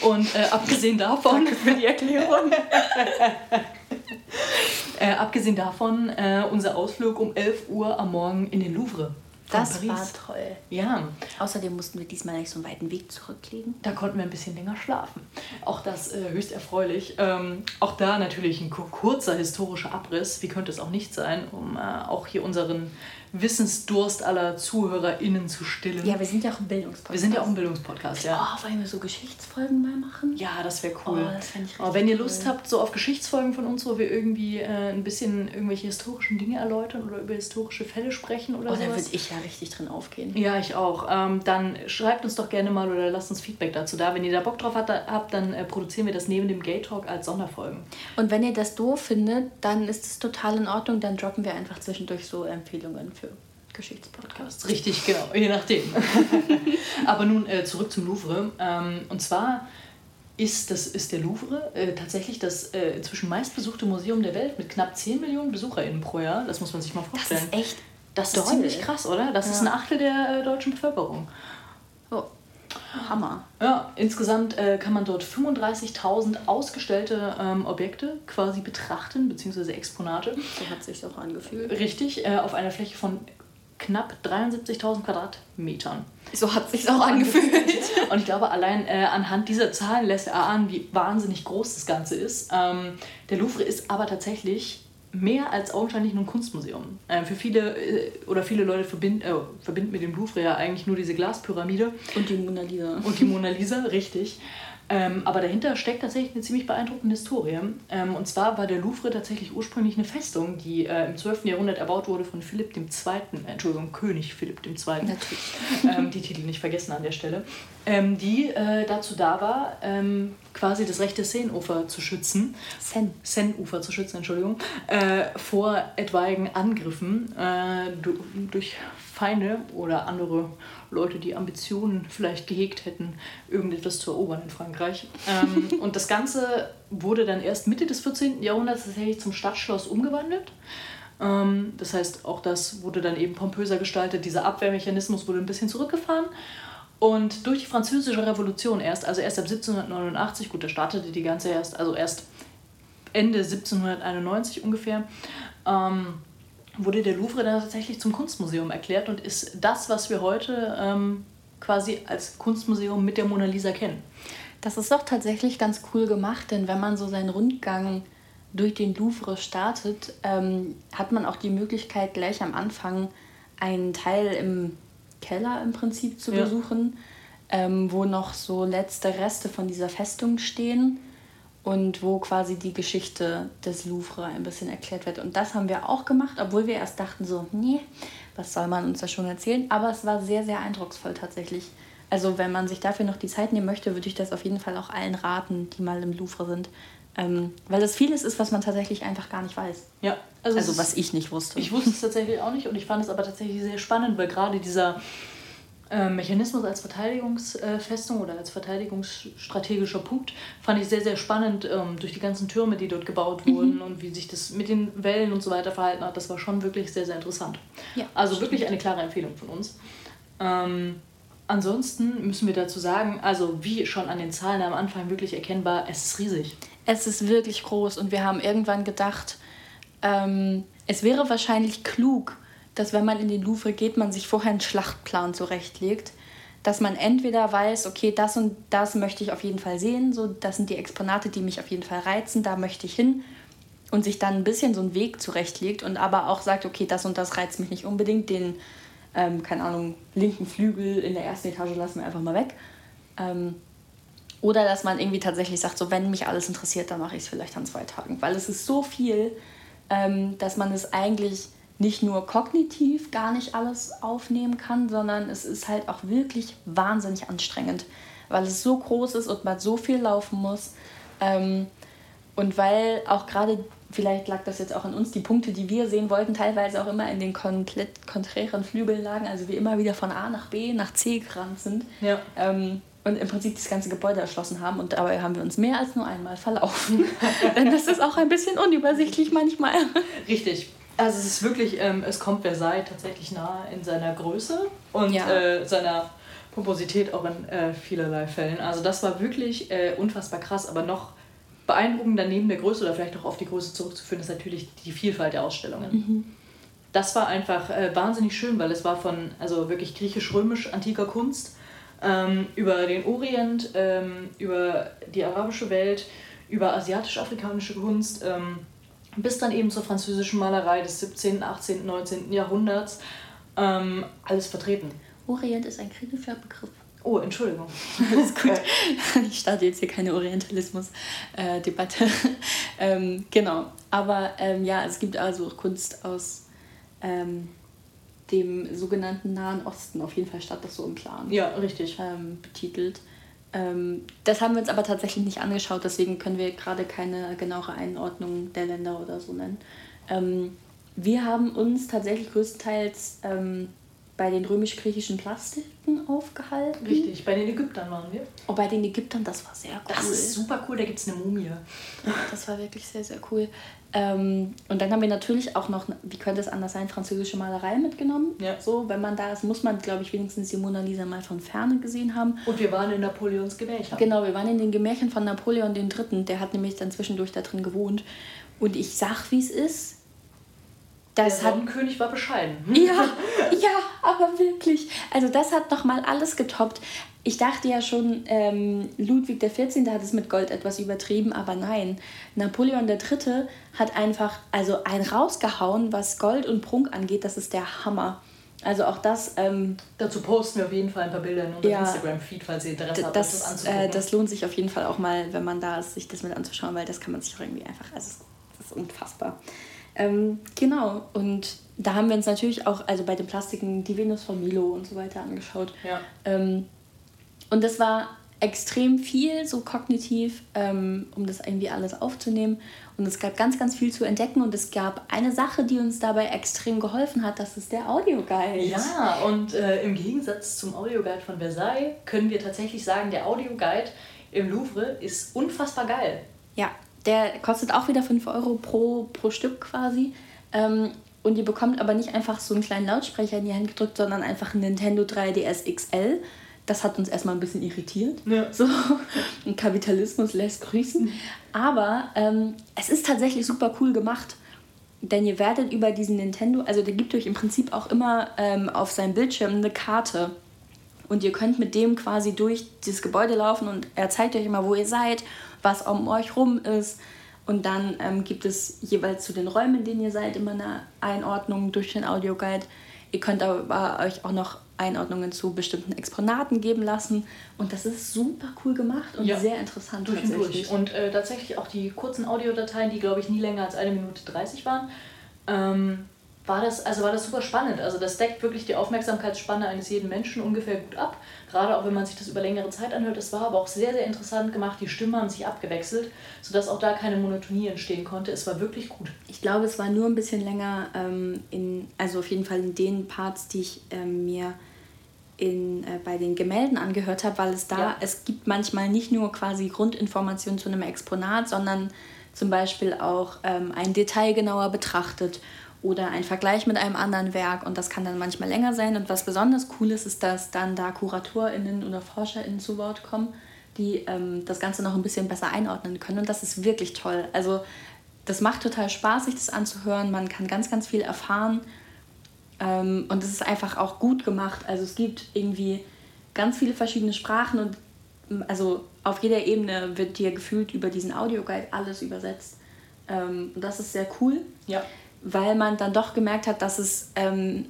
Und äh, abgesehen davon. Danke für die Erklärung. äh, abgesehen davon, äh, unser Ausflug um 11 Uhr am Morgen in den Louvre. Das Paris. war toll. Ja. Außerdem mussten wir diesmal nicht so einen weiten Weg zurücklegen. Da konnten wir ein bisschen länger schlafen. Auch das äh, höchst erfreulich. Ähm, auch da natürlich ein kurzer historischer Abriss. Wie könnte es auch nicht sein, um äh, auch hier unseren Wissensdurst aller ZuhörerInnen zu stillen. Ja, wir sind ja auch ein Bildungspodcast. Wir sind ja auch ein Bildungspodcast, ja. Oh, wollen wir so Geschichtsfolgen mal machen? Ja, das wäre cool. Oh, das ich richtig Aber wenn ihr Lust cool. habt, so auf Geschichtsfolgen von uns, wo wir irgendwie äh, ein bisschen irgendwelche historischen Dinge erläutern oder über historische Fälle sprechen oder so. Oh, da würde ich ja richtig drin aufgehen. Ja, ich auch. Ähm, dann schreibt uns doch gerne mal oder lasst uns Feedback dazu da. Wenn ihr da Bock drauf habt, dann äh, produzieren wir das neben dem Gay Talk als Sonderfolgen. Und wenn ihr das doof findet, dann ist es total in Ordnung. Dann droppen wir einfach zwischendurch so Empfehlungen für Geschichtspodcasts. Richtig, genau, je nachdem. Aber nun äh, zurück zum Louvre. Ähm, und zwar ist, das ist der Louvre äh, tatsächlich das äh, inzwischen meistbesuchte Museum der Welt mit knapp 10 Millionen BesucherInnen pro Jahr. Das muss man sich mal vorstellen. Das ist echt Das ist ziemlich krass, oder? Das ja. ist ein Achtel der äh, deutschen Bevölkerung. Hammer. Ja, insgesamt äh, kann man dort 35.000 ausgestellte ähm, Objekte quasi betrachten, beziehungsweise Exponate. So hat sich auch angefühlt. Richtig, äh, auf einer Fläche von knapp 73.000 Quadratmetern. So hat sich auch angefühlt. Und ich glaube, allein äh, anhand dieser Zahlen lässt er ahnen, wie wahnsinnig groß das Ganze ist. Ähm, der Louvre ist aber tatsächlich mehr als augenscheinlich nur ein Kunstmuseum. Äh, für viele äh, oder viele Leute verbinden, äh, verbinden mit dem Louvre ja eigentlich nur diese Glaspyramide. Und die Mona Lisa. Und die Mona Lisa, richtig. Ähm, aber dahinter steckt tatsächlich eine ziemlich beeindruckende Historie. Ähm, und zwar war der Louvre tatsächlich ursprünglich eine Festung, die äh, im 12. Jahrhundert erbaut wurde von Philipp II., Entschuldigung, König Philipp II. Natürlich. Ähm, die Titel nicht vergessen an der Stelle. Ähm, die äh, dazu da war, ähm, quasi das rechte Seineufer zu schützen. Sen. Seine-Ufer zu schützen, Entschuldigung. Äh, vor etwaigen Angriffen äh, durch Feinde oder andere Leute, die Ambitionen vielleicht gehegt hätten, irgendetwas zu erobern in Frankreich. Ähm, und das Ganze wurde dann erst Mitte des 14. Jahrhunderts tatsächlich zum Stadtschloss umgewandelt. Ähm, das heißt, auch das wurde dann eben pompöser gestaltet. Dieser Abwehrmechanismus wurde ein bisschen zurückgefahren. Und durch die Französische Revolution erst, also erst ab 1789, gut, da startete die ganze erst, also erst Ende 1791 ungefähr, ähm, wurde der Louvre dann tatsächlich zum Kunstmuseum erklärt und ist das, was wir heute ähm, quasi als Kunstmuseum mit der Mona Lisa kennen. Das ist doch tatsächlich ganz cool gemacht, denn wenn man so seinen Rundgang durch den Louvre startet, ähm, hat man auch die Möglichkeit, gleich am Anfang einen Teil im Keller im Prinzip zu ja. besuchen, ähm, wo noch so letzte Reste von dieser Festung stehen und wo quasi die Geschichte des Louvre ein bisschen erklärt wird. Und das haben wir auch gemacht, obwohl wir erst dachten so, nee, was soll man uns da schon erzählen? Aber es war sehr, sehr eindrucksvoll tatsächlich. Also wenn man sich dafür noch die Zeit nehmen möchte, würde ich das auf jeden Fall auch allen raten, die mal im Louvre sind. Ähm, weil es vieles ist, was man tatsächlich einfach gar nicht weiß. Ja, also, also was ich nicht wusste. Ich wusste es tatsächlich auch nicht und ich fand es aber tatsächlich sehr spannend, weil gerade dieser ähm, Mechanismus als Verteidigungsfestung oder als verteidigungsstrategischer Punkt fand ich sehr, sehr spannend ähm, durch die ganzen Türme, die dort gebaut mhm. wurden mhm. und wie sich das mit den Wellen und so weiter verhalten hat. Das war schon wirklich sehr, sehr interessant. Ja, also stimmt. wirklich eine klare Empfehlung von uns. Ähm, ansonsten müssen wir dazu sagen, also wie schon an den Zahlen am Anfang wirklich erkennbar, es ist riesig. Es ist wirklich groß und wir haben irgendwann gedacht, ähm, es wäre wahrscheinlich klug, dass wenn man in den Louvre geht, man sich vorher einen Schlachtplan zurechtlegt, dass man entweder weiß, okay, das und das möchte ich auf jeden Fall sehen, so das sind die Exponate, die mich auf jeden Fall reizen, da möchte ich hin und sich dann ein bisschen so einen Weg zurechtlegt und aber auch sagt, okay, das und das reizt mich nicht unbedingt, den, ähm, keine Ahnung, linken Flügel in der ersten Etage lassen wir einfach mal weg. Ähm, oder dass man irgendwie tatsächlich sagt, so wenn mich alles interessiert, dann mache ich es vielleicht an zwei Tagen, weil es ist so viel, ähm, dass man es eigentlich nicht nur kognitiv gar nicht alles aufnehmen kann, sondern es ist halt auch wirklich wahnsinnig anstrengend, weil es so groß ist und man so viel laufen muss. Ähm, und weil auch gerade, vielleicht lag das jetzt auch an uns, die Punkte, die wir sehen wollten, teilweise auch immer in den komplett konträren Flügeln lagen, also wir immer wieder von A nach B nach C gerannt sind. Ja. Ähm, und im Prinzip das ganze Gebäude erschlossen haben und dabei haben wir uns mehr als nur einmal verlaufen. Denn das ist auch ein bisschen unübersichtlich manchmal. Richtig. Also es ist wirklich, ähm, es kommt Versailles tatsächlich nahe in seiner Größe und ja. äh, seiner Pomposität auch in äh, vielerlei Fällen. Also das war wirklich äh, unfassbar krass, aber noch beeindruckender neben der Größe oder vielleicht auch auf die Größe zurückzuführen, ist natürlich die Vielfalt der Ausstellungen. Mhm. Das war einfach äh, wahnsinnig schön, weil es war von also wirklich griechisch-römisch antiker Kunst ähm, über den Orient, ähm, über die arabische Welt, über asiatisch-afrikanische Kunst. Ähm, bis dann eben zur französischen Malerei des 17., 18., 19. Jahrhunderts ähm, alles vertreten. Orient ist ein kritischer Begriff. Oh, Entschuldigung. Alles gut. Ich starte jetzt hier keine Orientalismus-Debatte. ähm, genau. Aber ähm, ja, es gibt also auch Kunst aus dem sogenannten Nahen Osten. Auf jeden Fall statt das so im Plan. Ja, richtig. Ähm, betitelt. Ähm, das haben wir uns aber tatsächlich nicht angeschaut, deswegen können wir gerade keine genauere Einordnung der Länder oder so nennen. Ähm, wir haben uns tatsächlich größtenteils ähm, bei den römisch-griechischen Plastiken aufgehalten. Richtig, bei den Ägyptern waren wir. Oh, bei den Ägyptern, das war sehr cool. Das ist super cool, da gibt es eine Mumie. Das war wirklich sehr, sehr cool. Ähm, und dann haben wir natürlich auch noch, wie könnte es anders sein, französische Malerei mitgenommen. Ja. So, wenn man da ist, muss man, glaube ich, wenigstens die Mona Lisa mal von Ferne gesehen haben. Und wir waren in Napoleons Gemächern. Genau, wir waren in den Gemächern von Napoleon III. Der hat nämlich dann zwischendurch da drin gewohnt. Und ich sag, wie es ist. Das der Sonnenkönig war bescheiden. Ja, ja, aber wirklich. Also das hat noch mal alles getoppt. Ich dachte ja schon, ähm, Ludwig XIV. hat es mit Gold etwas übertrieben, aber nein. Napoleon III. hat einfach also ein rausgehauen, was Gold und Prunk angeht. Das ist der Hammer. Also auch das. Ähm, Dazu posten wir auf jeden Fall ein paar Bilder in unserem ja, Instagram-Feed, falls ihr Interesse habt, das, das anzugucken. Äh, das lohnt sich auf jeden Fall auch mal, wenn man da ist, sich das mit anzuschauen, weil das kann man sich auch irgendwie einfach. Also das ist unfassbar. Ähm, genau, und da haben wir uns natürlich auch, also bei den Plastiken, die Venus von Milo und so weiter angeschaut. Ja. Ähm, und das war extrem viel, so kognitiv, ähm, um das irgendwie alles aufzunehmen. Und es gab ganz, ganz viel zu entdecken. Und es gab eine Sache, die uns dabei extrem geholfen hat, das ist der Audioguide. Ja, und äh, im Gegensatz zum Audioguide von Versailles können wir tatsächlich sagen, der Audioguide im Louvre ist unfassbar geil. Ja, der kostet auch wieder 5 Euro pro, pro Stück quasi. Ähm, und ihr bekommt aber nicht einfach so einen kleinen Lautsprecher in die Hand gedrückt, sondern einfach einen Nintendo 3DS XL das hat uns erstmal ein bisschen irritiert. Ja. So, und Kapitalismus lässt grüßen. Aber ähm, es ist tatsächlich super cool gemacht. Denn ihr werdet über diesen Nintendo, also der gibt euch im Prinzip auch immer ähm, auf seinem Bildschirm eine Karte. Und ihr könnt mit dem quasi durch dieses Gebäude laufen und er zeigt euch immer, wo ihr seid, was um euch rum ist. Und dann ähm, gibt es jeweils zu den Räumen, in denen ihr seid, immer eine Einordnung durch den Audioguide. Ihr könnt aber euch auch noch Einordnungen zu bestimmten Exponaten geben lassen. Und das ist super cool gemacht und ja. sehr interessant durch tatsächlich. Durch. Und äh, tatsächlich auch die kurzen Audiodateien, die glaube ich nie länger als eine Minute 30 waren, ähm, war das, also war das super spannend. Also das deckt wirklich die Aufmerksamkeitsspanne eines jeden Menschen ungefähr gut ab. Gerade auch wenn man sich das über längere Zeit anhört. Es war aber auch sehr, sehr interessant gemacht. Die Stimmen haben sich abgewechselt, sodass auch da keine Monotonie entstehen konnte. Es war wirklich gut. Ich glaube, es war nur ein bisschen länger ähm, in, also auf jeden Fall in den Parts, die ich ähm, mir in, äh, bei den Gemälden angehört habe, weil es da, ja. es gibt manchmal nicht nur quasi Grundinformationen zu einem Exponat, sondern zum Beispiel auch ähm, ein Detail genauer betrachtet oder ein Vergleich mit einem anderen Werk und das kann dann manchmal länger sein. Und was besonders cool ist, ist, dass dann da KuratorInnen oder ForscherInnen zu Wort kommen, die ähm, das Ganze noch ein bisschen besser einordnen können und das ist wirklich toll. Also das macht total Spaß, sich das anzuhören. Man kann ganz, ganz viel erfahren ähm, und es ist einfach auch gut gemacht. Also es gibt irgendwie ganz viele verschiedene Sprachen und also auf jeder Ebene wird dir gefühlt über diesen Audioguide alles übersetzt. Ähm, und das ist sehr cool. Ja weil man dann doch gemerkt hat, dass es ähm,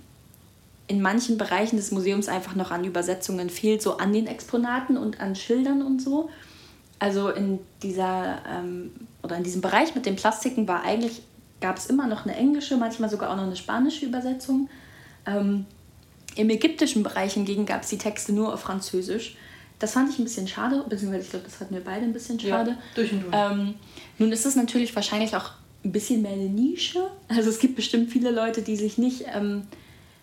in manchen Bereichen des Museums einfach noch an Übersetzungen fehlt, so an den Exponaten und an Schildern und so. Also in dieser ähm, oder in diesem Bereich mit den Plastiken war eigentlich gab es immer noch eine englische, manchmal sogar auch noch eine spanische Übersetzung. Ähm, Im ägyptischen Bereich hingegen gab es die Texte nur auf Französisch. Das fand ich ein bisschen schade, beziehungsweise ich glaube, das hatten wir beide ein bisschen schade. Ja, durch und durch. Ähm, nun ist es natürlich wahrscheinlich auch ein bisschen mehr eine Nische. Also es gibt bestimmt viele Leute, die sich nicht ähm,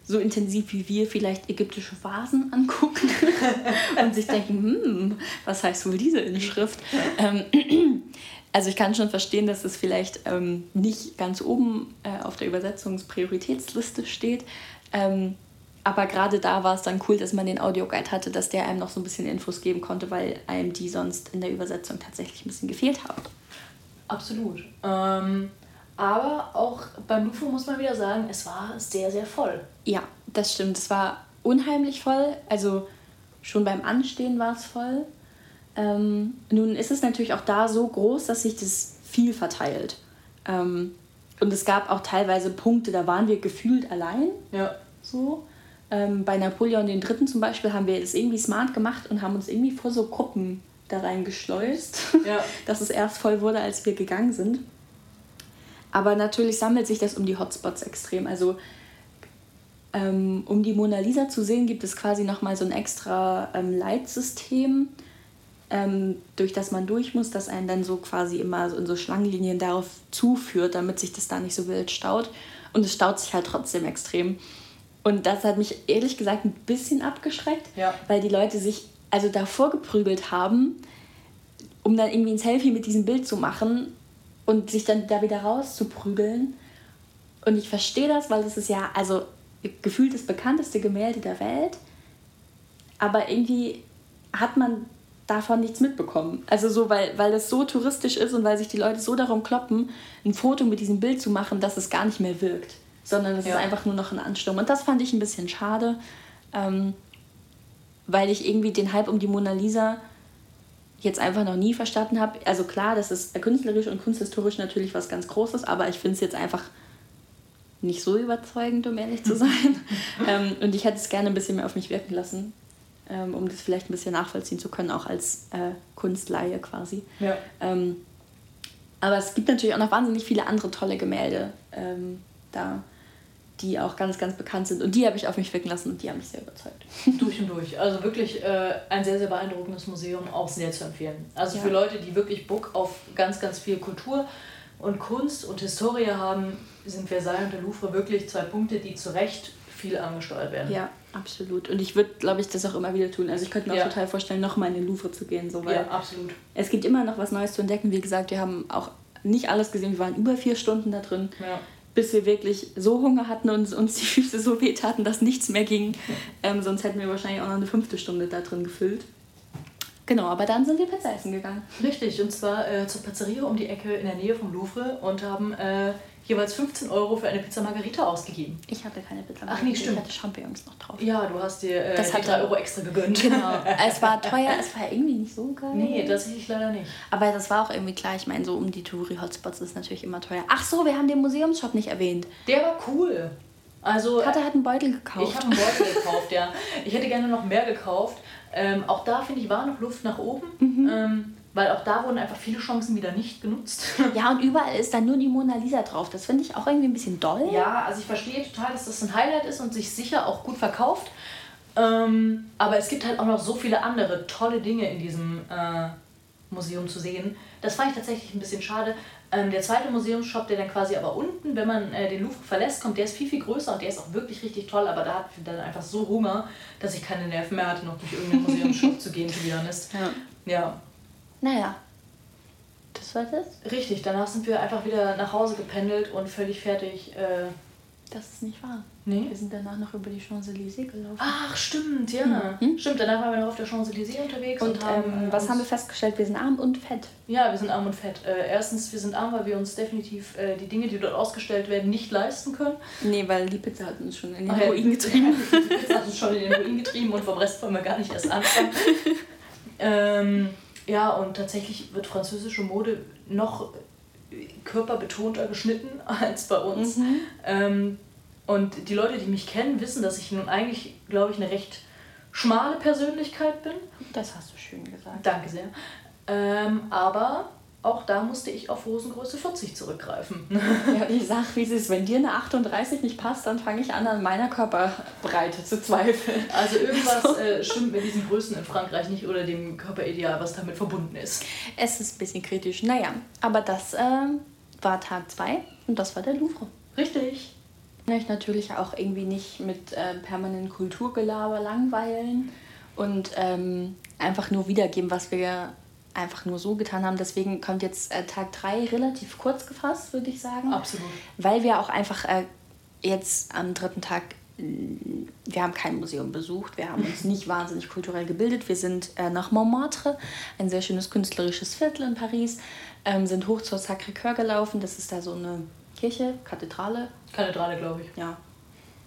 so intensiv wie wir vielleicht ägyptische Vasen angucken und sich denken, hm, was heißt wohl diese Inschrift? Ähm, also ich kann schon verstehen, dass es vielleicht ähm, nicht ganz oben äh, auf der Übersetzungsprioritätsliste steht. Ähm, aber gerade da war es dann cool, dass man den Audioguide hatte, dass der einem noch so ein bisschen Infos geben konnte, weil einem die sonst in der Übersetzung tatsächlich ein bisschen gefehlt haben. Absolut. Ähm, aber auch beim Lufo muss man wieder sagen, es war sehr, sehr voll. Ja, das stimmt. Es war unheimlich voll. Also schon beim Anstehen war es voll. Ähm, nun ist es natürlich auch da so groß, dass sich das viel verteilt. Ähm, und es gab auch teilweise Punkte, da waren wir gefühlt allein. Ja. So. Ähm, bei Napoleon III. zum Beispiel haben wir es irgendwie smart gemacht und haben uns irgendwie vor so Gruppen da reingeschleust, ja. dass es erst voll wurde, als wir gegangen sind. Aber natürlich sammelt sich das um die Hotspots extrem. Also ähm, um die Mona Lisa zu sehen, gibt es quasi nochmal so ein extra ähm, Leitsystem, ähm, durch das man durch muss, das einen dann so quasi immer so in so Schlangenlinien darauf zuführt, damit sich das da nicht so wild staut. Und es staut sich halt trotzdem extrem. Und das hat mich ehrlich gesagt ein bisschen abgeschreckt, Ja. weil die Leute sich also davor geprügelt haben, um dann irgendwie ein Selfie mit diesem Bild zu machen und sich dann da wieder rauszuprügeln. Und ich verstehe das, weil das ist ja also gefühlt das bekannteste Gemälde der Welt. Aber irgendwie hat man davon nichts mitbekommen. Also so, weil, weil es so touristisch ist und weil sich die Leute so darum kloppen, ein Foto mit diesem Bild zu machen, dass es gar nicht mehr wirkt. Sondern es Ja. ist einfach nur noch eine Ansturm. Und das fand ich ein bisschen schade, ähm, weil ich irgendwie den Hype um die Mona Lisa jetzt einfach noch nie verstanden habe. Also klar, das ist künstlerisch und kunsthistorisch natürlich was ganz Großes, aber ich finde es jetzt einfach nicht so überzeugend, um ehrlich zu sein. ähm, und ich hätte es gerne ein bisschen mehr auf mich wirken lassen, ähm, um das vielleicht ein bisschen nachvollziehen zu können, auch als äh, Kunstleihe quasi. Ja. Ähm, aber es gibt natürlich auch noch wahnsinnig viele andere tolle Gemälde ähm, da, die auch ganz, ganz bekannt sind. Und die habe ich auf mich wirken lassen und die haben mich sehr überzeugt. Durch und durch. Also wirklich äh, ein sehr, sehr beeindruckendes Museum, auch sehr zu empfehlen. Also Ja. für Leute, die wirklich Bock auf ganz, ganz viel Kultur und Kunst und Historie haben, sind Versailles und der Louvre wirklich zwei Punkte, die zu Recht viel angesteuert werden. Ja, absolut. Und ich würde, glaube ich, das auch immer wieder tun. Also ich könnte mir Ja. auch total vorstellen, nochmal in den Louvre zu gehen. So, weil ja absolut. Es gibt immer noch was Neues zu entdecken. Wie gesagt, wir haben auch nicht alles gesehen. Wir waren über vier Stunden da drin, Ja. Bis wir wirklich so Hunger hatten und uns die Füße so weh taten, dass nichts mehr ging. Ähm, sonst hätten wir wahrscheinlich auch noch eine fünfte Stunde da drin gefüllt. Genau, aber dann sind wir Pizza essen gegangen. Richtig, und zwar äh, zur Pizzeria um die Ecke in der Nähe vom Louvre und haben äh, jeweils 15 Euro für eine Pizza Margarita ausgegeben. Ich hatte keine Pizza. Ach nee, Ich stimmt. hatte Champignons noch drauf. Ja, du hast dir äh, Das die hat 3 er- Euro extra gegönnt. Genau. es war teuer, es war irgendwie nicht so geil. nee, tatsächlich leider nicht. Aber das war auch irgendwie klar. Ich meine, so um die Touri-Hotspots ist natürlich immer teuer. Ach so, wir haben den Museumsshop nicht erwähnt. Der war cool. Also Vater hat einen Beutel Ich gekauft. habe einen Beutel gekauft, ja. Ich hätte gerne noch mehr gekauft. Ähm, auch da, finde ich, war noch Luft nach oben. Mhm. Ähm, weil auch da wurden einfach viele Chancen wieder nicht genutzt. Ja, und überall ist dann nur die Mona Lisa drauf. Das finde ich auch irgendwie ein bisschen doll. ja, also ich verstehe total, dass das ein Highlight ist und sich sicher auch gut verkauft. Ähm, aber es gibt halt auch noch so viele andere tolle Dinge in diesem äh, Museum zu sehen. Das fand ich tatsächlich ein bisschen schade. Ähm, der zweite Museumsshop, der dann quasi aber unten, wenn man äh, den Louvre verlässt, kommt, der ist viel, viel größer und der ist auch wirklich richtig toll. Aber da hatte ich dann einfach so Hunger, dass ich keine Nerven mehr hatte, noch durch irgendeinen Museumsshop zu gehen, to be honest. Ja. Ja, Naja. Das war das? richtig. Danach sind wir einfach wieder nach Hause gependelt und völlig fertig. Äh, Das ist nicht wahr. nee. Wir sind danach noch über die Champs-Élysées gelaufen. Ach, stimmt, ja. Mhm. Stimmt, danach waren wir noch auf der Champs-Élysées unterwegs und, und haben. ähm, äh, was haben wir festgestellt? Wir sind arm und fett. Ja, wir sind arm und fett. Äh, erstens, wir sind arm, weil wir uns definitiv äh, die Dinge, die dort ausgestellt werden, nicht leisten können. Nee, weil die Pizza hat uns schon in den Ruin getrieben. Die Pizza hat uns schon in den Ruin getrieben und vom Rest wollen wir gar nicht erst anfangen. ähm, ja, und tatsächlich wird französische Mode noch körperbetonter geschnitten als bei uns. Mhm. Ähm, und die Leute, die mich kennen, wissen, dass ich nun eigentlich, glaube ich, eine recht schmale Persönlichkeit bin. Das hast du schön gesagt. Danke sehr. Ähm, aber auch da musste ich auf Hosengröße 40 zurückgreifen. Ja, ich sag, wie es ist. Wenn dir eine 38 nicht passt, dann fange ich an, an meiner Körperbreite zu zweifeln. Also irgendwas äh, stimmt mit diesen Größen in Frankreich nicht oder dem Körperideal, was damit verbunden ist. Es ist ein bisschen kritisch. Naja, aber das ähm, war Tag 2 und das war der Louvre. Richtig. Ich natürlich auch irgendwie nicht mit äh, permanent Kulturgelaber langweilen und ähm, einfach nur wiedergeben, was wir einfach nur so getan haben. Deswegen kommt jetzt äh, Tag 3 relativ kurz gefasst, würde ich sagen. Absolut. Weil wir auch einfach äh, jetzt am dritten Tag, mh, wir haben kein Museum besucht, wir haben uns nicht wahnsinnig kulturell gebildet. Wir sind äh, nach Montmartre, ein sehr schönes künstlerisches Viertel in Paris, ähm, sind hoch zur Sacré-Cœur gelaufen. Das ist da so eine Kirche, Kathedrale, Kathedrale, glaube ich. ja.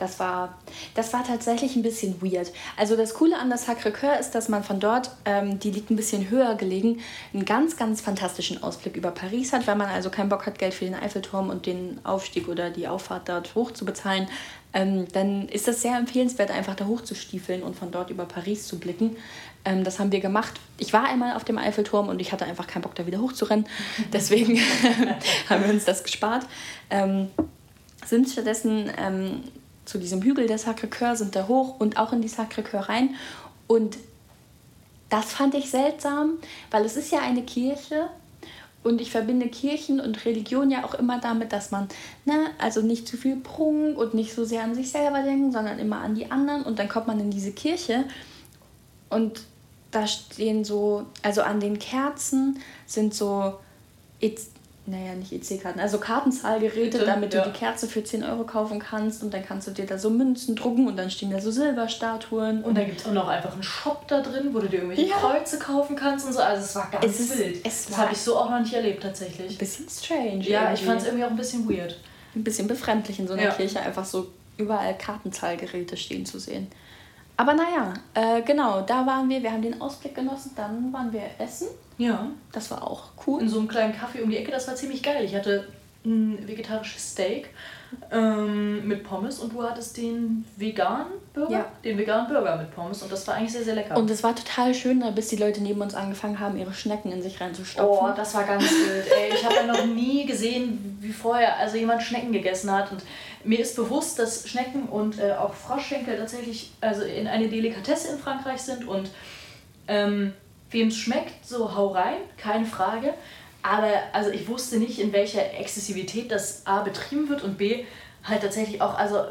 Das war, das war tatsächlich ein bisschen weird. Also das Coole an der Sacré-Cœur ist, dass man von dort, ähm, die liegt ein bisschen höher gelegen, einen ganz, ganz fantastischen Ausblick über Paris hat. Wenn man also keinen Bock hat, Geld für den Eiffelturm und den Aufstieg oder die Auffahrt dort hoch zu bezahlen, ähm, dann ist das sehr empfehlenswert, einfach da hoch zu stiefeln und von dort über Paris zu blicken. Ähm, das haben wir gemacht. Ich war einmal auf dem Eiffelturm und ich hatte einfach keinen Bock, da wieder hochzurennen. Deswegen haben wir uns das gespart. Ähm, sind stattdessen ähm, zu diesem Hügel der Sacré-Cœur, sind da hoch und auch in die Sacré-Cœur rein. Und das fand ich seltsam, weil es ist ja eine Kirche und ich verbinde Kirchen und Religion ja auch immer damit, dass man, ne, also nicht zu viel Prunk und nicht so sehr an sich selber denken, sondern immer an die anderen. Und dann kommt man in diese Kirche und da stehen so, also an den Kerzen sind so, naja, nicht EC-Karten, also Kartenzahlgeräte, Bitte? damit ja. du die Kerze für 10 Euro kaufen kannst und dann kannst du dir da so Münzen drucken und dann stehen da so Silberstatuen. Und dann gibt es auch noch einfach einen Shop da drin, wo du dir irgendwelche ja. Kreuze kaufen kannst und so. Also es war ganz es ist, wild. Es das habe ich so auch noch nicht erlebt tatsächlich. Ein bisschen strange. Ja, irgendwie. ich fand es irgendwie auch ein bisschen weird. Ein bisschen befremdlich in so einer ja. Kirche einfach so überall Kartenzahlgeräte stehen zu sehen. Aber naja, äh, genau, da waren wir, wir haben den Ausblick genossen, dann waren wir essen. Ja. Das war auch cool. In so einem kleinen Kaffee um die Ecke, das war ziemlich geil. Ich hatte ein vegetarisches Steak ähm, mit Pommes und du hattest den veganen Burger, ja. den veganen Burger mit Pommes und das war eigentlich sehr, sehr lecker. Und es war total schön, bis die Leute neben uns angefangen haben, ihre Schnecken in sich reinzustopfen. Oh, das war ganz wild. Ey, ich habe ja noch nie gesehen, wie vorher also jemand Schnecken gegessen hat und mir ist bewusst, dass Schnecken und äh, auch Froschschenkel tatsächlich also in eine Delikatesse in Frankreich sind und ähm, wem es schmeckt, so hau rein, keine Frage. Aber also ich wusste nicht, in welcher Exzessivität das A betrieben wird und B halt tatsächlich auch, also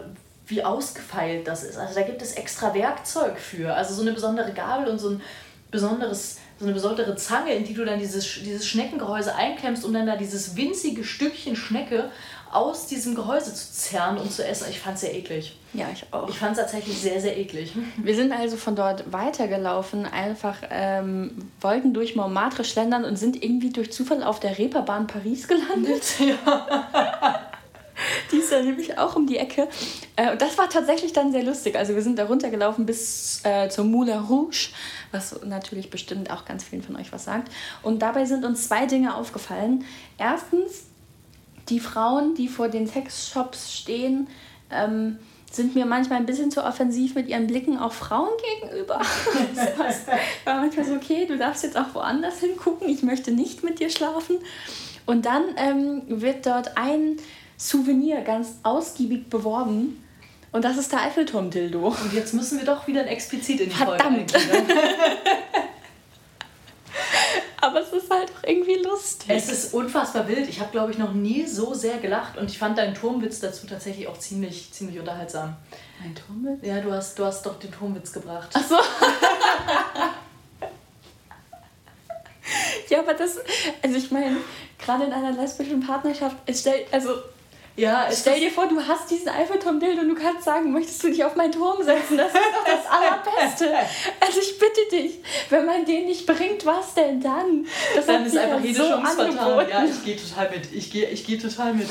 wie ausgefeilt das ist. Also da gibt es extra Werkzeug für. Also so eine besondere Gabel und so ein besonderes, so eine besondere Zange, in die du dann dieses, dieses Schneckengehäuse einklemmst, um dann da dieses winzige Stückchen Schnecke aus diesem Gehäuse zu zerren und zu essen. Ich fand es sehr eklig. Ja, ich auch. Ich fand es tatsächlich sehr, sehr eklig. Wir sind also von dort weitergelaufen, einfach ähm, wollten durch Montmartre schlendern und sind irgendwie durch Zufall auf der Reeperbahn Paris gelandet. Ja. die ist ja nämlich auch um die Ecke. Äh, und das war tatsächlich dann sehr lustig. Also wir sind da runtergelaufen bis äh, zur Moulin Rouge, was natürlich bestimmt auch ganz vielen von euch was sagt. Und dabei sind uns zwei Dinge aufgefallen. Erstens, die Frauen, die vor den Sexshops stehen, ähm, sind mir manchmal ein bisschen zu offensiv mit ihren Blicken auch Frauen gegenüber. das war manchmal so, okay, du darfst jetzt auch woanders hingucken, ich möchte nicht mit dir schlafen. Und dann ähm, wird dort ein Souvenir ganz ausgiebig beworben. Und das ist der Eiffelturm-Dildo. Und jetzt müssen wir doch wieder explizit in die Verdammt. Folge eingehen. Aber es ist halt auch irgendwie lustig. Es ist unfassbar wild. Ich habe, glaube ich, noch nie so sehr gelacht und ich fand deinen Turmwitz dazu tatsächlich auch ziemlich, ziemlich unterhaltsam. Mein Turmwitz? Ja, du hast, du hast doch den Turmwitz gebracht. Ach so. ja, aber das, also ich meine, gerade in einer lesbischen Partnerschaft, es stellt, also ja, Stell dir vor, du hast diesen Eiffelturm-Dildo und du kannst sagen, möchtest du dich auf meinen Turm setzen? Das ist doch das Allerbeste. Also ich bitte dich, wenn man den nicht bringt, was denn dann? Das dann ist einfach jede so Chance vertan. Ja, ich gehe total mit. Ich gehe ich geh total mit.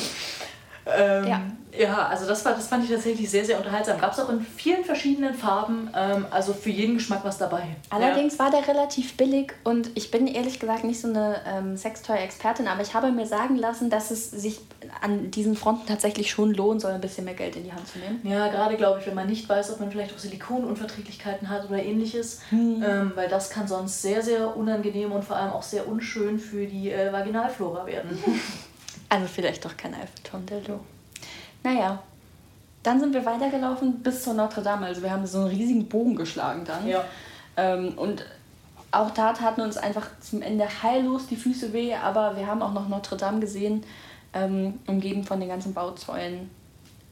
Ähm, ja. ja, also das, war, das fand ich tatsächlich sehr, sehr unterhaltsam. Gab es auch in vielen verschiedenen Farben, ähm, also für jeden Geschmack was dabei. Allerdings ja. war der relativ billig und ich bin ehrlich gesagt nicht so eine ähm, Sextoy-Expertin, aber ich habe mir sagen lassen, dass es sich an diesen Fronten tatsächlich schon lohnen soll, ein bisschen mehr Geld in die Hand zu nehmen. Ja, gerade glaube ich, wenn man nicht weiß, ob man vielleicht auch Silikonunverträglichkeiten hat oder ähnliches, hm. ähm, weil das kann sonst sehr, sehr unangenehm und vor allem auch sehr unschön für die äh, Vaginalflora werden. Also vielleicht doch kein Eiffelturm-Dildo. Naja, dann sind wir weitergelaufen bis zur Notre Dame. Also wir haben so einen riesigen Bogen geschlagen dann. Ja. Ähm, und auch da taten uns einfach zum Ende heillos die Füße weh, aber wir haben auch noch Notre Dame gesehen, ähm, umgeben von den ganzen Bauzäunen.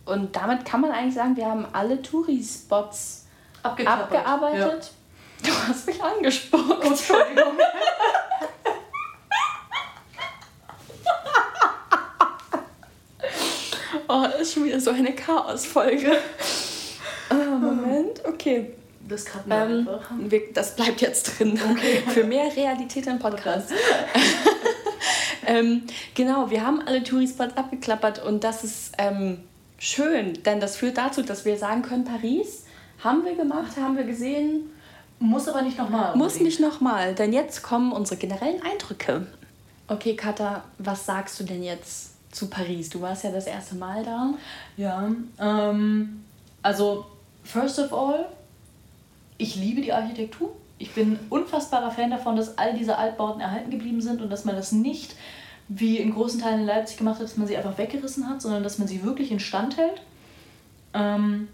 Und damit kann man eigentlich sagen, wir haben alle Touri-Spots abgearbeitet. Ja. Du hast mich angesprochen. Entschuldigung. Oh, das ist schon wieder so eine Chaos-Folge. Ah, Moment, okay. Das kann ähm, einfach. Wir, das bleibt jetzt drin. Okay. Für mehr Realität im Podcast. ähm, genau, wir haben alle Tourispots abgeklappert und das ist ähm, schön, denn das führt dazu, dass wir sagen können, Paris haben wir gemacht, haben wir gesehen. Muss aber nicht nochmal. Muss nicht nochmal, denn jetzt kommen unsere generellen Eindrücke. Okay, Katha, was sagst du denn jetzt zu Paris? Du warst ja das erste Mal da. Ja, ähm, also first of all, ich liebe die Architektur. Ich bin unfassbarer Fan davon, dass all diese Altbauten erhalten geblieben sind und dass man das nicht wie in großen Teilen in Leipzig gemacht hat, dass man sie einfach weggerissen hat, sondern dass man sie wirklich instand hält. Ähm,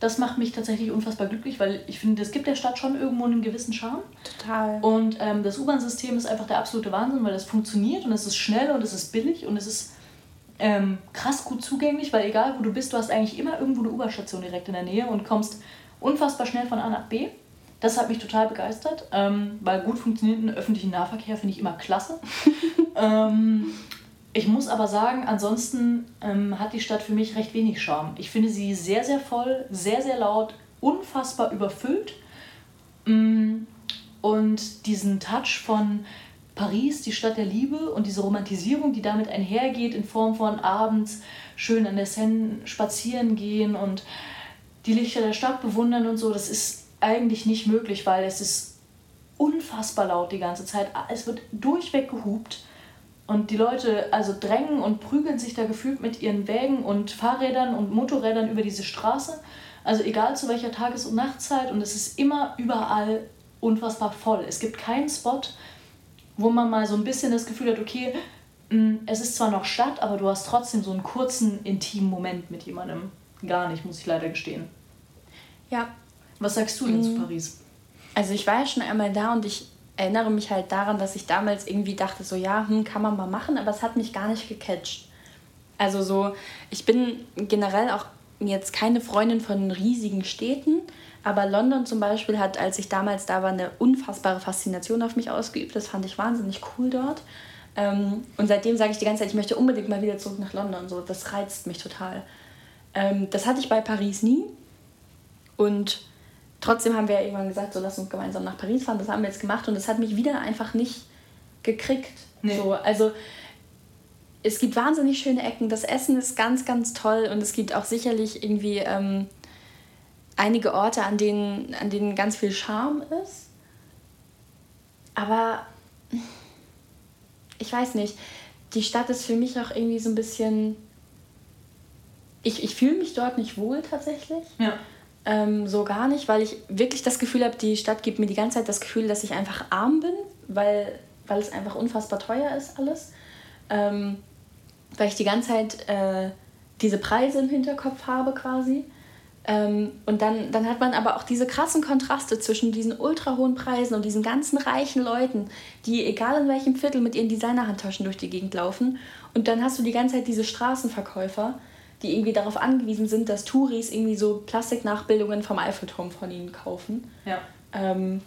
Das macht mich tatsächlich unfassbar glücklich, weil ich finde, es gibt der Stadt schon irgendwo einen gewissen Charme. Total. Und ähm, das U-Bahn-System ist einfach der absolute Wahnsinn, weil das funktioniert und es ist schnell und es ist billig und es ist ähm, krass gut zugänglich, weil egal wo du bist, du hast eigentlich immer irgendwo eine U-Bahn-Station direkt in der Nähe und kommst unfassbar schnell von A nach B. Das hat mich total begeistert, ähm, weil gut funktionierenden öffentlichen Nahverkehr finde ich immer klasse. ähm, ich muss aber sagen, ansonsten ähm, hat die Stadt für mich recht wenig Charme. Ich finde sie sehr, sehr voll, sehr, sehr laut, unfassbar überfüllt. Mm, und diesen Touch von Paris, die Stadt der Liebe und diese Romantisierung, die damit einhergeht, in Form von abends schön an der Seine spazieren gehen und die Lichter der Stadt bewundern und so, das ist eigentlich nicht möglich, weil es ist unfassbar laut die ganze Zeit. Es wird durchweg gehupt und die Leute also drängen und prügeln sich da gefühlt mit ihren Wägen und Fahrrädern und Motorrädern über diese Straße. Also egal zu welcher Tages- und Nachtzeit und es ist immer überall unfassbar voll. Es gibt keinen Spot, wo man mal so ein bisschen das Gefühl hat, okay, mm, es ist zwar noch Stadt, aber du hast trotzdem so einen kurzen, intimen Moment mit jemandem. Gar nicht, muss ich leider gestehen. Ja. Was sagst du denn mhm. zu Paris? Also ich war ja schon einmal da und ich erinnere mich halt daran, dass ich damals irgendwie dachte, so ja, hm, kann man mal machen, aber es hat mich gar nicht gecatcht. Also so, ich bin generell auch jetzt keine Freundin von riesigen Städten, aber London zum Beispiel hat, als ich damals da war, eine unfassbare Faszination auf mich ausgeübt. Das fand ich wahnsinnig cool dort. Ähm, und seitdem sage ich die ganze Zeit, ich möchte unbedingt mal wieder zurück nach London. So, das reizt mich total. Ähm, das hatte ich bei Paris nie. Und trotzdem haben wir ja irgendwann gesagt, so lass uns gemeinsam nach Paris fahren. Das haben wir jetzt gemacht und das hat mich wieder einfach nicht gekriegt. Nee. So, also es gibt wahnsinnig schöne Ecken. Das Essen ist ganz, ganz toll und es gibt auch sicherlich irgendwie ähm, einige Orte, an denen, an denen ganz viel Charme ist. Aber ich weiß nicht, die Stadt ist für mich auch irgendwie so ein bisschen. Ich, ich fühle mich dort nicht wohl tatsächlich. Ja. Ähm, so gar nicht, weil ich wirklich das Gefühl habe, die Stadt gibt mir die ganze Zeit das Gefühl, dass ich einfach arm bin, weil, weil es einfach unfassbar teuer ist alles. Ähm, weil ich die ganze Zeit äh, diese Preise im Hinterkopf habe quasi. Ähm, und dann, dann hat man aber auch diese krassen Kontraste zwischen diesen ultra hohen Preisen und diesen ganzen reichen Leuten, die egal in welchem Viertel mit ihren Designerhandtaschen durch die Gegend laufen. Und dann hast du die ganze Zeit diese Straßenverkäufer, die irgendwie darauf angewiesen sind, dass Touris irgendwie so Plastiknachbildungen vom Eiffelturm von ihnen kaufen. Ja. Ähm,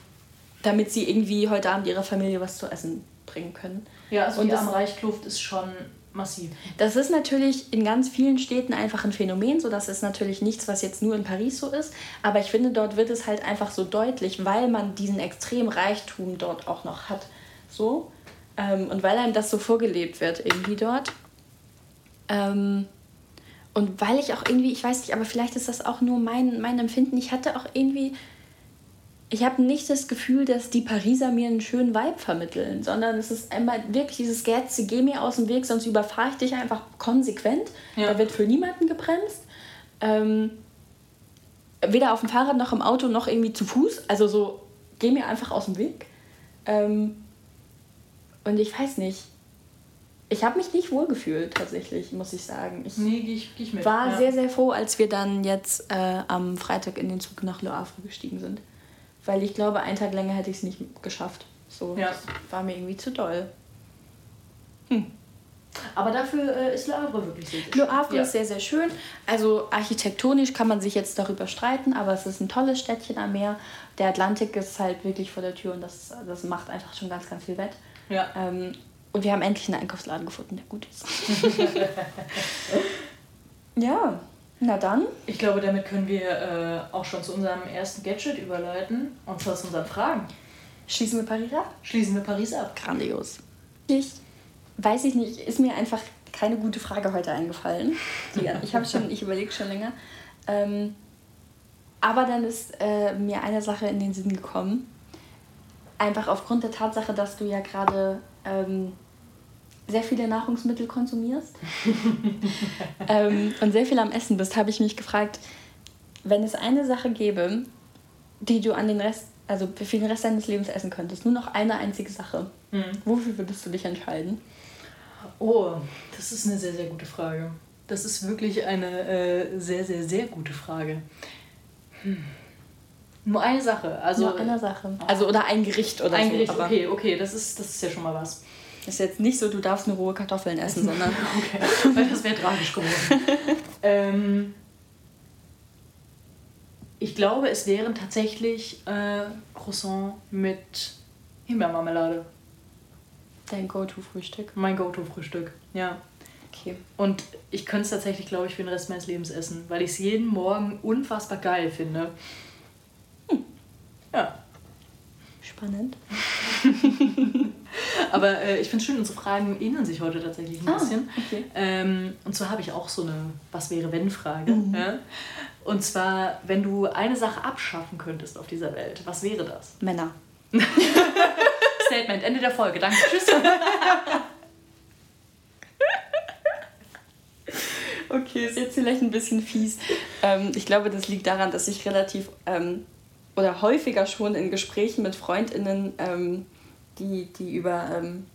damit sie irgendwie heute Abend ihrer Familie was zu essen bringen können. Ja, also und die Armreichkluft ist schon massiv. Das ist natürlich in ganz vielen Städten einfach ein Phänomen, so das ist natürlich nichts, was jetzt nur in Paris so ist, aber ich finde, dort wird es halt einfach so deutlich, weil man diesen extremen Reichtum dort auch noch hat. So. Ähm, und weil einem das so vorgelebt wird irgendwie dort. Ähm, und weil ich auch irgendwie, ich weiß nicht, aber vielleicht ist das auch nur mein, mein Empfinden, ich hatte auch irgendwie, ich habe nicht das Gefühl, dass die Pariser mir einen schönen Vibe vermitteln, sondern es ist einmal wirklich dieses Gerze, geh mir aus dem Weg, sonst überfahre ich dich einfach konsequent. Ja. Da wird für niemanden gebremst. Ähm, weder auf dem Fahrrad noch im Auto noch irgendwie zu Fuß. Also so, geh mir einfach aus dem Weg. Ähm, und ich weiß nicht, ich habe mich nicht wohlgefühlt, tatsächlich, muss ich sagen. Ich nee, geh ich, geh ich mit. war ja. sehr, sehr froh, als wir dann jetzt äh, am Freitag in den Zug nach Le Havre gestiegen sind. Weil ich glaube, einen Tag länger hätte ich es nicht geschafft. So, ja. Das war mir irgendwie zu doll. Hm. Aber dafür äh, ist Le Havre wirklich sehr, schön. Le Havre ja. ist sehr, sehr schön. Also architektonisch kann man sich jetzt darüber streiten, aber es ist ein tolles Städtchen am Meer. Der Atlantik ist halt wirklich vor der Tür und das, das macht einfach schon ganz, ganz viel wett. Ja. Ähm, und wir haben endlich einen Einkaufsladen gefunden, der gut ist. ja, na dann. Ich glaube, damit können wir äh, auch schon zu unserem ersten Gadget überleiten. Und zwar zu unseren Fragen. Schließen wir Paris ab? Schließen wir Paris ab. Grandios. Ich weiß ich nicht, ist mir einfach keine gute Frage heute eingefallen. Die, ich habe schon, ich überlege schon länger. Ähm, aber dann ist äh, mir eine Sache in den Sinn gekommen. Einfach aufgrund der Tatsache, dass du ja gerade ähm, sehr viele Nahrungsmittel konsumierst ähm, und sehr viel am Essen bist, habe ich mich gefragt, wenn es eine Sache gäbe, die du an den Rest, also für den Rest deines Lebens essen könntest, nur noch eine einzige Sache, mhm. wofür würdest du dich entscheiden? Oh, das ist eine sehr, sehr gute Frage. Das ist wirklich eine äh, sehr, sehr, sehr gute Frage. Hm. Nur eine Sache. Also, Nur eine Sache. Also oder ein Gericht oder ein so. Gericht, okay, okay, das ist, das ist ja schon mal was. Ist jetzt nicht so, du darfst nur rohe Kartoffeln essen, sondern. Okay, weil das wäre tragisch geworden. ähm, ich glaube, es wären tatsächlich äh, Croissant mit Himbeermarmelade. Dein Go-To-Frühstück. Mein Go-To-Frühstück, ja. Okay. Und ich könnte es tatsächlich, glaube ich, für den Rest meines Lebens essen, weil ich es jeden Morgen unfassbar geil finde. Hm. Ja. Spannend. Aber äh, ich finde es schön, unsere Fragen ähneln sich heute tatsächlich ein Ah, bisschen. okay. Ähm, und zwar habe ich auch so eine Was wäre wenn Frage. Mhm. Ja? Und zwar, wenn du eine Sache abschaffen könntest auf dieser Welt, was wäre das? Männer. Statement, Ende der Folge. Danke. Tschüss. Okay, ist jetzt vielleicht ein bisschen fies. Ähm, ich glaube, das liegt daran, dass ich relativ ähm, oder häufiger schon in Gesprächen mit FreundInnen, ähm, die, die über ähm,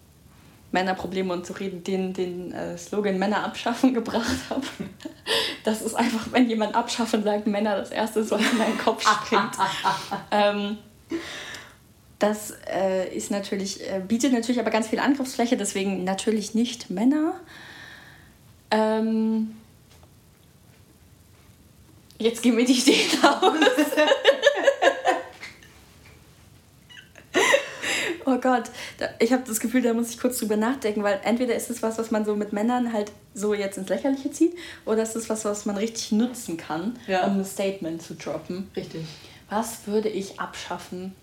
Männerprobleme und so reden, den, den äh, Slogan Männer abschaffen gebracht habe. Das ist einfach, wenn jemand abschaffen sagt, Männer das erste, was in meinen Kopf springt. ähm, das äh, ist natürlich, äh, bietet natürlich aber ganz viel Angriffsfläche, deswegen natürlich nicht Männer. Ähm, jetzt gehen mir die Ideen aus. Oh Gott, da, ich habe das Gefühl, da muss ich kurz drüber nachdenken, weil entweder ist es was, was man so mit Männern halt so jetzt ins Lächerliche zieht, oder ist es was, was man richtig nutzen kann, Ja. um ein Statement zu droppen. Richtig. Was würde ich abschaffen?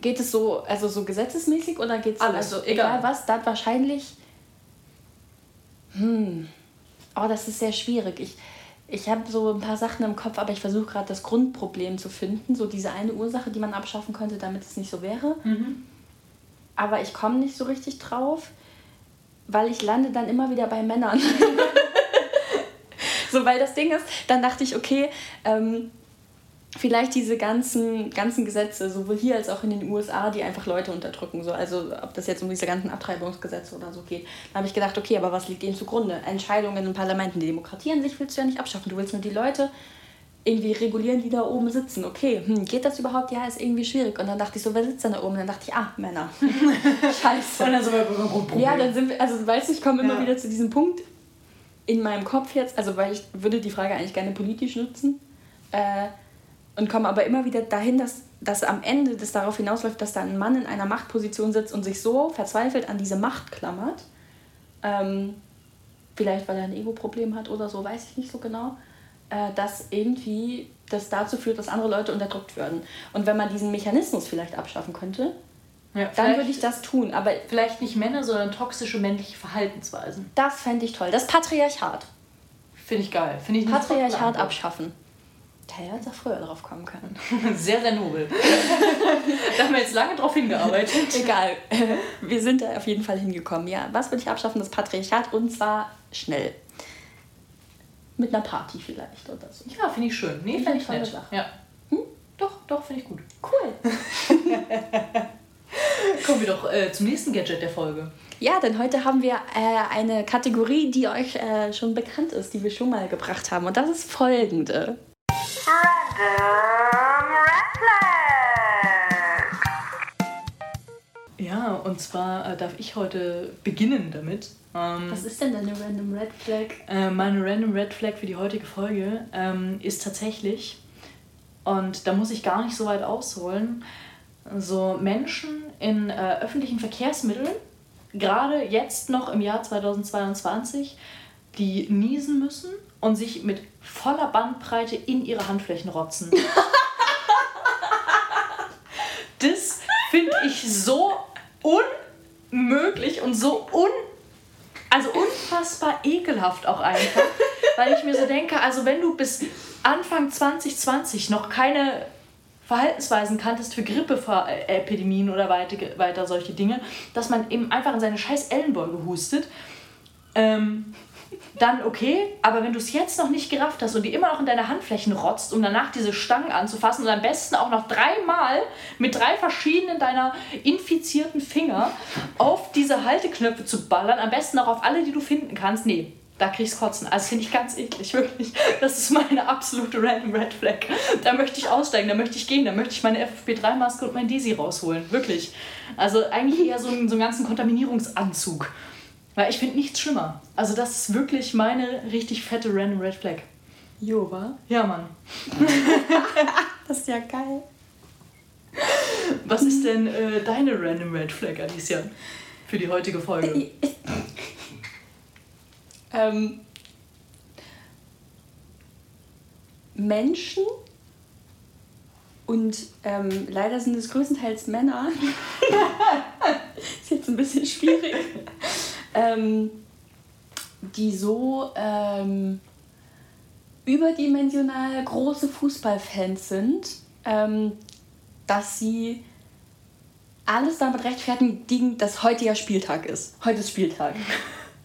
Geht es so, also so gesetzesmäßig oder geht es Alles, also egal. egal was, dann wahrscheinlich. Hm. Oh, das ist sehr schwierig. Ich, ich habe so ein paar Sachen im Kopf, aber ich versuche gerade das Grundproblem zu finden. So diese eine Ursache, die man abschaffen könnte, damit es nicht so wäre. Mhm. Aber ich komme nicht so richtig drauf, weil ich lande dann immer wieder bei Männern. so, weil das Ding ist, dann dachte ich, okay, ähm, vielleicht diese ganzen, ganzen Gesetze, sowohl hier als auch in den USA, die einfach Leute unterdrücken. So, also ob das jetzt um diese ganzen Abtreibungsgesetze oder so geht. Da habe ich gedacht, okay, aber was liegt denen zugrunde? Entscheidungen in Parlamenten. Die Demokratie an sich willst du ja nicht abschaffen. Du willst nur die Leute irgendwie regulieren, die da oben sitzen. Okay, hm, geht das überhaupt? Ja, ist irgendwie schwierig. Und dann dachte ich so, wer sitzt denn da oben? Und dann dachte ich, ah, Männer. Scheiße. Und dann sind wir. Ja, dann sind wir, also weißt du, ich komme immer Ja. wieder zu diesem Punkt in meinem Kopf jetzt, also weil ich würde die Frage eigentlich gerne politisch nutzen äh, und komme aber immer wieder dahin, dass, dass am Ende das darauf hinausläuft, dass da ein Mann in einer Machtposition sitzt und sich so verzweifelt an diese Macht klammert, ähm, vielleicht weil er ein Ego-Problem hat oder so, weiß ich nicht so genau, äh, dass irgendwie das dazu führt, dass andere Leute unterdrückt werden. Und wenn man diesen Mechanismus vielleicht abschaffen könnte, Ja, dann würde ich das tun. Aber Vielleicht nicht Männer, sondern toxische männliche Verhaltensweisen. Das fände ich toll. Das Patriarchat. Finde ich geil. Finde ich Patriarchat abschaffen. Hätte auch früher drauf kommen können. Sehr, sehr nobel. da haben wir jetzt lange drauf hingearbeitet. Egal. Wir sind da auf jeden Fall hingekommen. Ja, was würde ich abschaffen? Das Patriarchat und zwar schnell. Mit einer Party vielleicht oder so. Ja, finde ich schön. Nee, Finde ich nett. Sache. Ja. Doch, doch, finde ich gut. Cool. Kommen wir doch äh, zum nächsten Gadget der Folge. Ja, denn heute haben wir äh, eine Kategorie, die euch äh, schon bekannt ist, die wir schon mal gebracht haben. Und das ist folgende. Random Red Flag. Ja, und zwar äh, darf ich heute beginnen damit. Ähm, Was ist denn deine Random Red Flag? Äh, meine Random Red Flag für die heutige Folge ähm, ist tatsächlich, und da muss ich gar nicht so weit ausholen, so Menschen in äh, öffentlichen Verkehrsmitteln, gerade jetzt noch im Jahr 2022, die niesen müssen und sich mit voller Bandbreite in ihre Handflächen rotzen. das finde ich so unmöglich und so un also unfassbar ekelhaft auch einfach, weil ich mir so denke, also wenn du bis Anfang 2020 noch keine Verhaltensweisen kanntest für Grippeepidemien oder weiter, weiter solche Dinge, dass man eben einfach in seine scheiß Ellenbeuge hustet, ähm, dann okay, aber wenn du es jetzt noch nicht gerafft hast und die immer noch in deine Handflächen rotzt, um danach diese Stangen anzufassen und am besten auch noch dreimal mit drei verschiedenen deiner infizierten Finger auf diese Halteknöpfe zu ballern, am besten auch auf alle, die du finden kannst, nee, Da krieg ich's kotzen. Also finde ich ganz eklig, wirklich. Das ist meine absolute random Red Flag. Da möchte ich aussteigen, da möchte ich gehen, da möchte ich meine FFP3-Maske und mein Desi rausholen. Wirklich. Also eigentlich eher so einen, so einen ganzen Kontaminierungsanzug. Weil ich finde nichts schlimmer. Also das ist wirklich meine richtig fette random Red Flag. Jo, wa? Ja, Mann. Das ist ja geil. Was ist denn äh, deine random Red Flag, Alicia? Für die heutige Folge. ähm, Menschen und ähm, leider sind es größtenteils Männer. ist jetzt ein bisschen schwierig. Ähm, die so ähm, überdimensional große Fußballfans sind, ähm, dass sie alles damit rechtfertigen, dass heute ja Spieltag ist. Heute ist Spieltag.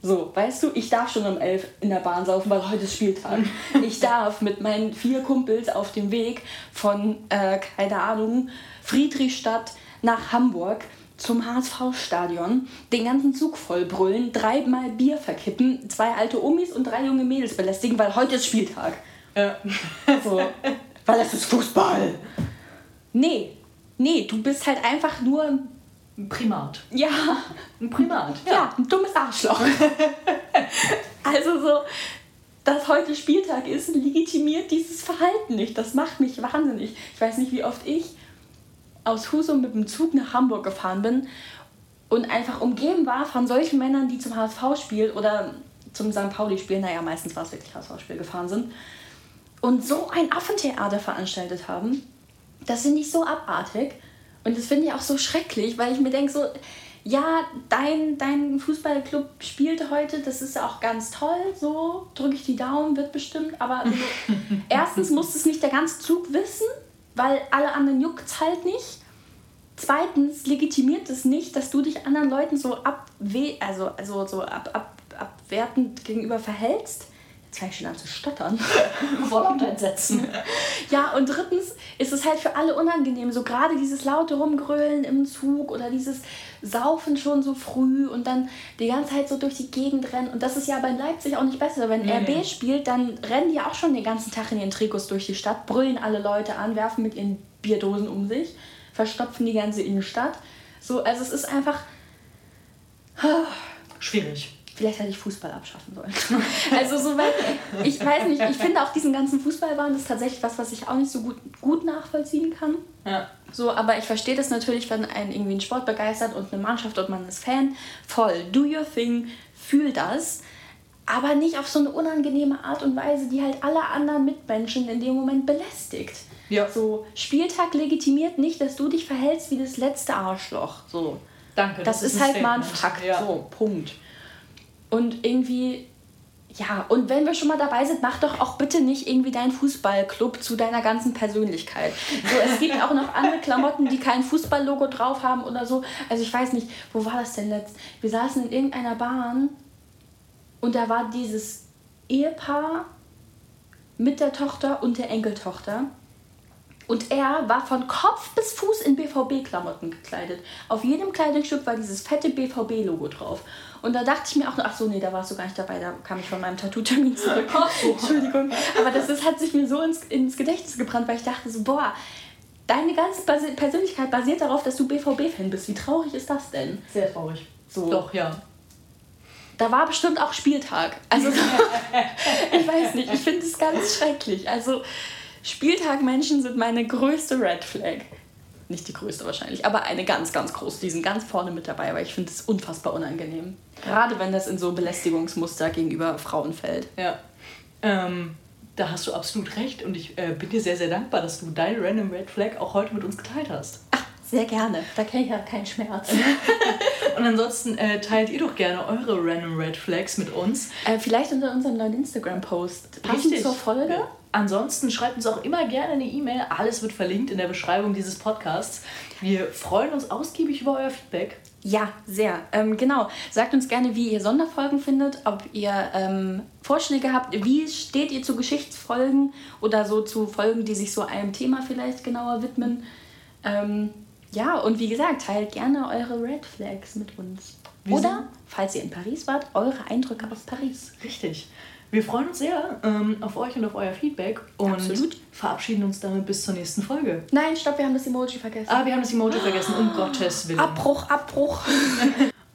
So, weißt du, ich darf schon um elf in der Bahn saufen, weil heute ist Spieltag. Ich darf mit meinen vier Kumpels auf dem Weg von, äh, keine Ahnung, Friedrichstadt nach Hamburg zum HSV-Stadion, den ganzen Zug vollbrüllen, dreimal Bier verkippen, zwei alte Omis und drei junge Mädels belästigen, weil heute ist Spieltag. Ja. So, weil es ist Fußball. Nee, nee, du bist halt einfach nur, Ein Primat. ja, Ein Primat. ja, ein dummes Arschloch. also so, dass heute Spieltag ist, legitimiert dieses Verhalten nicht. Das macht mich wahnsinnig. Ich weiß nicht, wie oft ich aus Husum mit dem Zug nach Hamburg gefahren bin und einfach umgeben war von solchen Männern, die zum HSV-Spiel oder zum St. Pauli-Spiel, naja, meistens war es wirklich HSV-Spiel, gefahren sind und so ein Affentheater veranstaltet haben. Das finde ich so abartig und das finde ich auch so schrecklich, weil ich mir denke so, ja, dein, dein Fußballclub spielt heute, das ist auch ganz toll, so drücke ich die Daumen, wird bestimmt, aber also, erstens muss es nicht der ganze Zug wissen, weil alle anderen juckt es halt nicht. Zweitens legitimiert es nicht, dass du dich anderen Leuten so abwe also, also so ab, ab, abwertend gegenüber verhältst. Schon an zu stottern. Vor lauter Entsetzen. Ja, und drittens ist es halt für alle unangenehm. So gerade dieses laute Rumgrölen im Zug oder dieses Saufen schon so früh und dann die ganze Zeit so durch die Gegend rennen. Und das ist ja bei Leipzig auch nicht besser. Wenn Nee, RB nee. spielt, dann rennen die auch schon den ganzen Tag in ihren Trikots durch die Stadt, brüllen alle Leute an, werfen mit ihren Bierdosen um sich, verstopfen die ganze Innenstadt. So, also es ist einfach. Schwierig. Vielleicht hätte ich Fußball abschaffen sollen. Also so, weil ich weiß nicht, ich finde auch diesen ganzen Fußballwahn, das ist tatsächlich was, was ich auch nicht so gut, gut nachvollziehen kann. Ja. So, aber ich verstehe das natürlich, wenn einen irgendwie ein Sport begeistert und eine Mannschaft und man ist Fan. Voll, do your thing, fühl das. Aber nicht auf so eine unangenehme Art und Weise, die halt alle anderen Mitmenschen in dem Moment belästigt. Ja. So, Spieltag legitimiert nicht, dass du dich verhältst wie das letzte Arschloch. So. Danke. Das, ist, ein halt mal ein. Fakt. Ja. So, Punkt. Und irgendwie, ja, und wenn wir schon mal dabei sind, mach doch auch bitte nicht irgendwie deinen Fußballclub zu deiner ganzen Persönlichkeit. So, es gibt auch noch andere Klamotten, die kein Fußballlogo drauf haben oder so. Also ich weiß nicht, wo war das denn letzt? Wir saßen in irgendeiner Bahn und da war dieses Ehepaar mit der Tochter und der Enkeltochter. Und er war von Kopf bis Fuß in BVB-Klamotten gekleidet. Auf jedem Kleidungsstück war dieses fette BVB-Logo drauf. Und da dachte ich mir auch noch, ach so, nee, da warst du gar nicht dabei, da kam ich von meinem Tattoo-Termin zurück. Entschuldigung. Aber das ist, hat sich mir so ins, ins Gedächtnis gebrannt, weil ich dachte so, boah, deine ganze Basi- Persönlichkeit basiert darauf, dass du BVB-Fan bist. Wie traurig ist das denn? Sehr traurig. So. Doch, ja. Da war bestimmt auch Spieltag. Also, ich weiß nicht, ich finde es ganz schrecklich. Also, Spieltagmenschen sind meine größte Red Flag. Nicht die größte wahrscheinlich, aber eine ganz, ganz große. Die sind ganz vorne mit dabei, weil ich finde es unfassbar unangenehm. Gerade wenn das in so Belästigungsmuster gegenüber Frauen fällt. Ja. Ähm, da hast du absolut recht und ich äh, bin dir sehr, sehr dankbar, dass du deine Random Red Flag auch heute mit uns geteilt hast. Ach, sehr gerne. Da kenne ich ja keinen Schmerz. Und ansonsten äh, teilt ihr doch gerne eure Random Red Flags mit uns. äh, vielleicht unter unserem neuen Instagram-Post. Passend zur Folge. Ja. Ansonsten schreibt uns auch immer gerne eine E-Mail. Alles wird verlinkt in der Beschreibung dieses Podcasts. Wir freuen uns ausgiebig über euer Feedback. Ja, sehr. Ähm, genau. Sagt uns gerne, wie ihr Sonderfolgen findet, ob ihr ähm, Vorschläge habt. Wie steht ihr zu Geschichtsfolgen oder so zu Folgen, die sich so einem Thema vielleicht genauer widmen? Ähm, ja, und wie gesagt, teilt gerne eure Red Flags mit uns. Wir Oder, falls ihr in Paris wart, eure Eindrücke aus Paris. Richtig. Wir freuen uns sehr ähm, auf euch und auf euer Feedback und Absolut. verabschieden uns damit bis zur nächsten Folge. Nein, stopp, wir haben das Emoji vergessen. Ah, wir haben das Emoji vergessen, um Gottes Willen. Abbruch, Abbruch.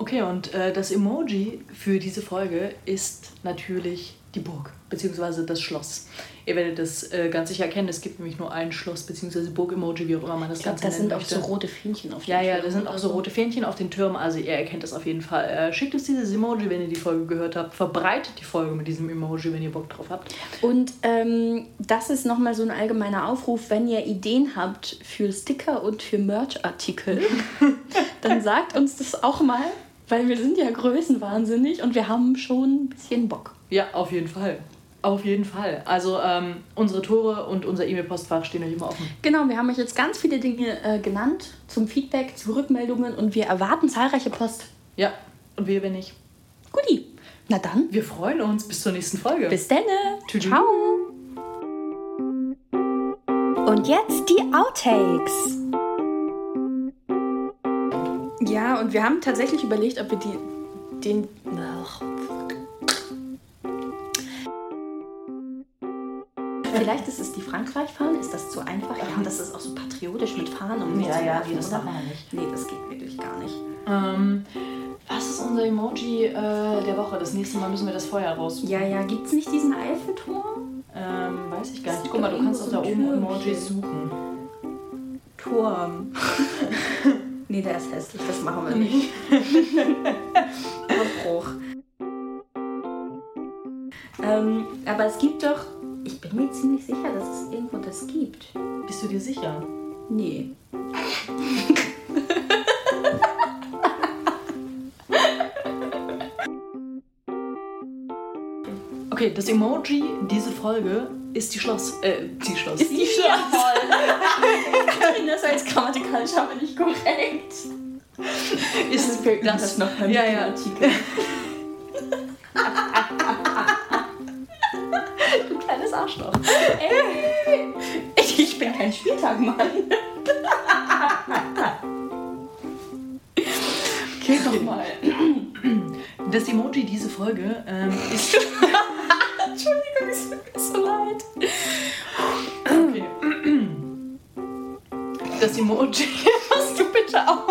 Okay, und äh, das Emoji für diese Folge ist natürlich die Burg, beziehungsweise das Schloss. Ihr werdet das äh, ganz sicher erkennen, es gibt nämlich nur ein Schloss, beziehungsweise Burg-Emoji, wie auch immer man das Ich glaube, Ganze da nennen sind auch möchte. so rote Fähnchen auf Ja, den ja, da Türen sind auch so rote Fähnchen auf den Türmen, also ihr erkennt das auf jeden Fall. Äh, schickt uns dieses Emoji, wenn ihr die Folge gehört habt. Verbreitet die Folge mit diesem Emoji, wenn ihr Bock drauf habt. Und ähm, das ist nochmal so ein allgemeiner Aufruf, wenn ihr Ideen habt für Sticker und für Merch-Artikel, dann sagt uns das auch mal, weil wir sind ja größenwahnsinnig und wir haben schon ein bisschen Bock. Ja, auf jeden Fall. Auf jeden Fall. Also ähm, unsere Tore und unser E-Mail-Postfach stehen euch immer offen. Genau, wir haben euch jetzt ganz viele Dinge äh, genannt zum Feedback, zu Rückmeldungen und wir erwarten zahlreiche Post. Ja, und wir, wenn nicht. Guti. Na dann, Wir freuen uns. Bis zur nächsten Folge. bis denne. Tschüss. Ciao. Und jetzt die Outtakes. Ja, und wir haben tatsächlich überlegt, ob wir die, den. Ach. Vielleicht ist es die Frankreich-Fahne, ist das zu einfach? Ja, das ist auch so patriotisch mit Fahnen um Ja, zu ja, nee, das oder? machen wir nicht. Nee, das geht wirklich gar nicht. Ähm, was ist unser Emoji äh, der Woche? Das nächste Mal müssen wir das Feuer raussuchen. Ja, ja, gibt's nicht diesen Eiffelturm? Ähm, weiß ich gar Es nicht. gibt Guck mal, doch du kannst auch da oben ein Emojis suchen. Turm. nee, der ist hässlich, das machen wir nicht. Abbruch. Ähm, aber es gibt doch. Ich bin mir ziemlich sicher, dass es irgendwo das gibt. Bist du dir sicher? Nee. Okay, das Emoji diese Folge ist die Schloss. Äh, die Schloss. Ist die Jawohl. Katrin, das jetzt grammatikalisch aber nicht korrekt. Ist Das fehlt das das noch beim Ja, ja. Artikel. Arschloch. Ey, ich bin kein Spieltagmann. Okay, nochmal. Das Emoji diese Folge ähm, ist. Entschuldigung, es tut mir so leid. Okay. Das Emoji.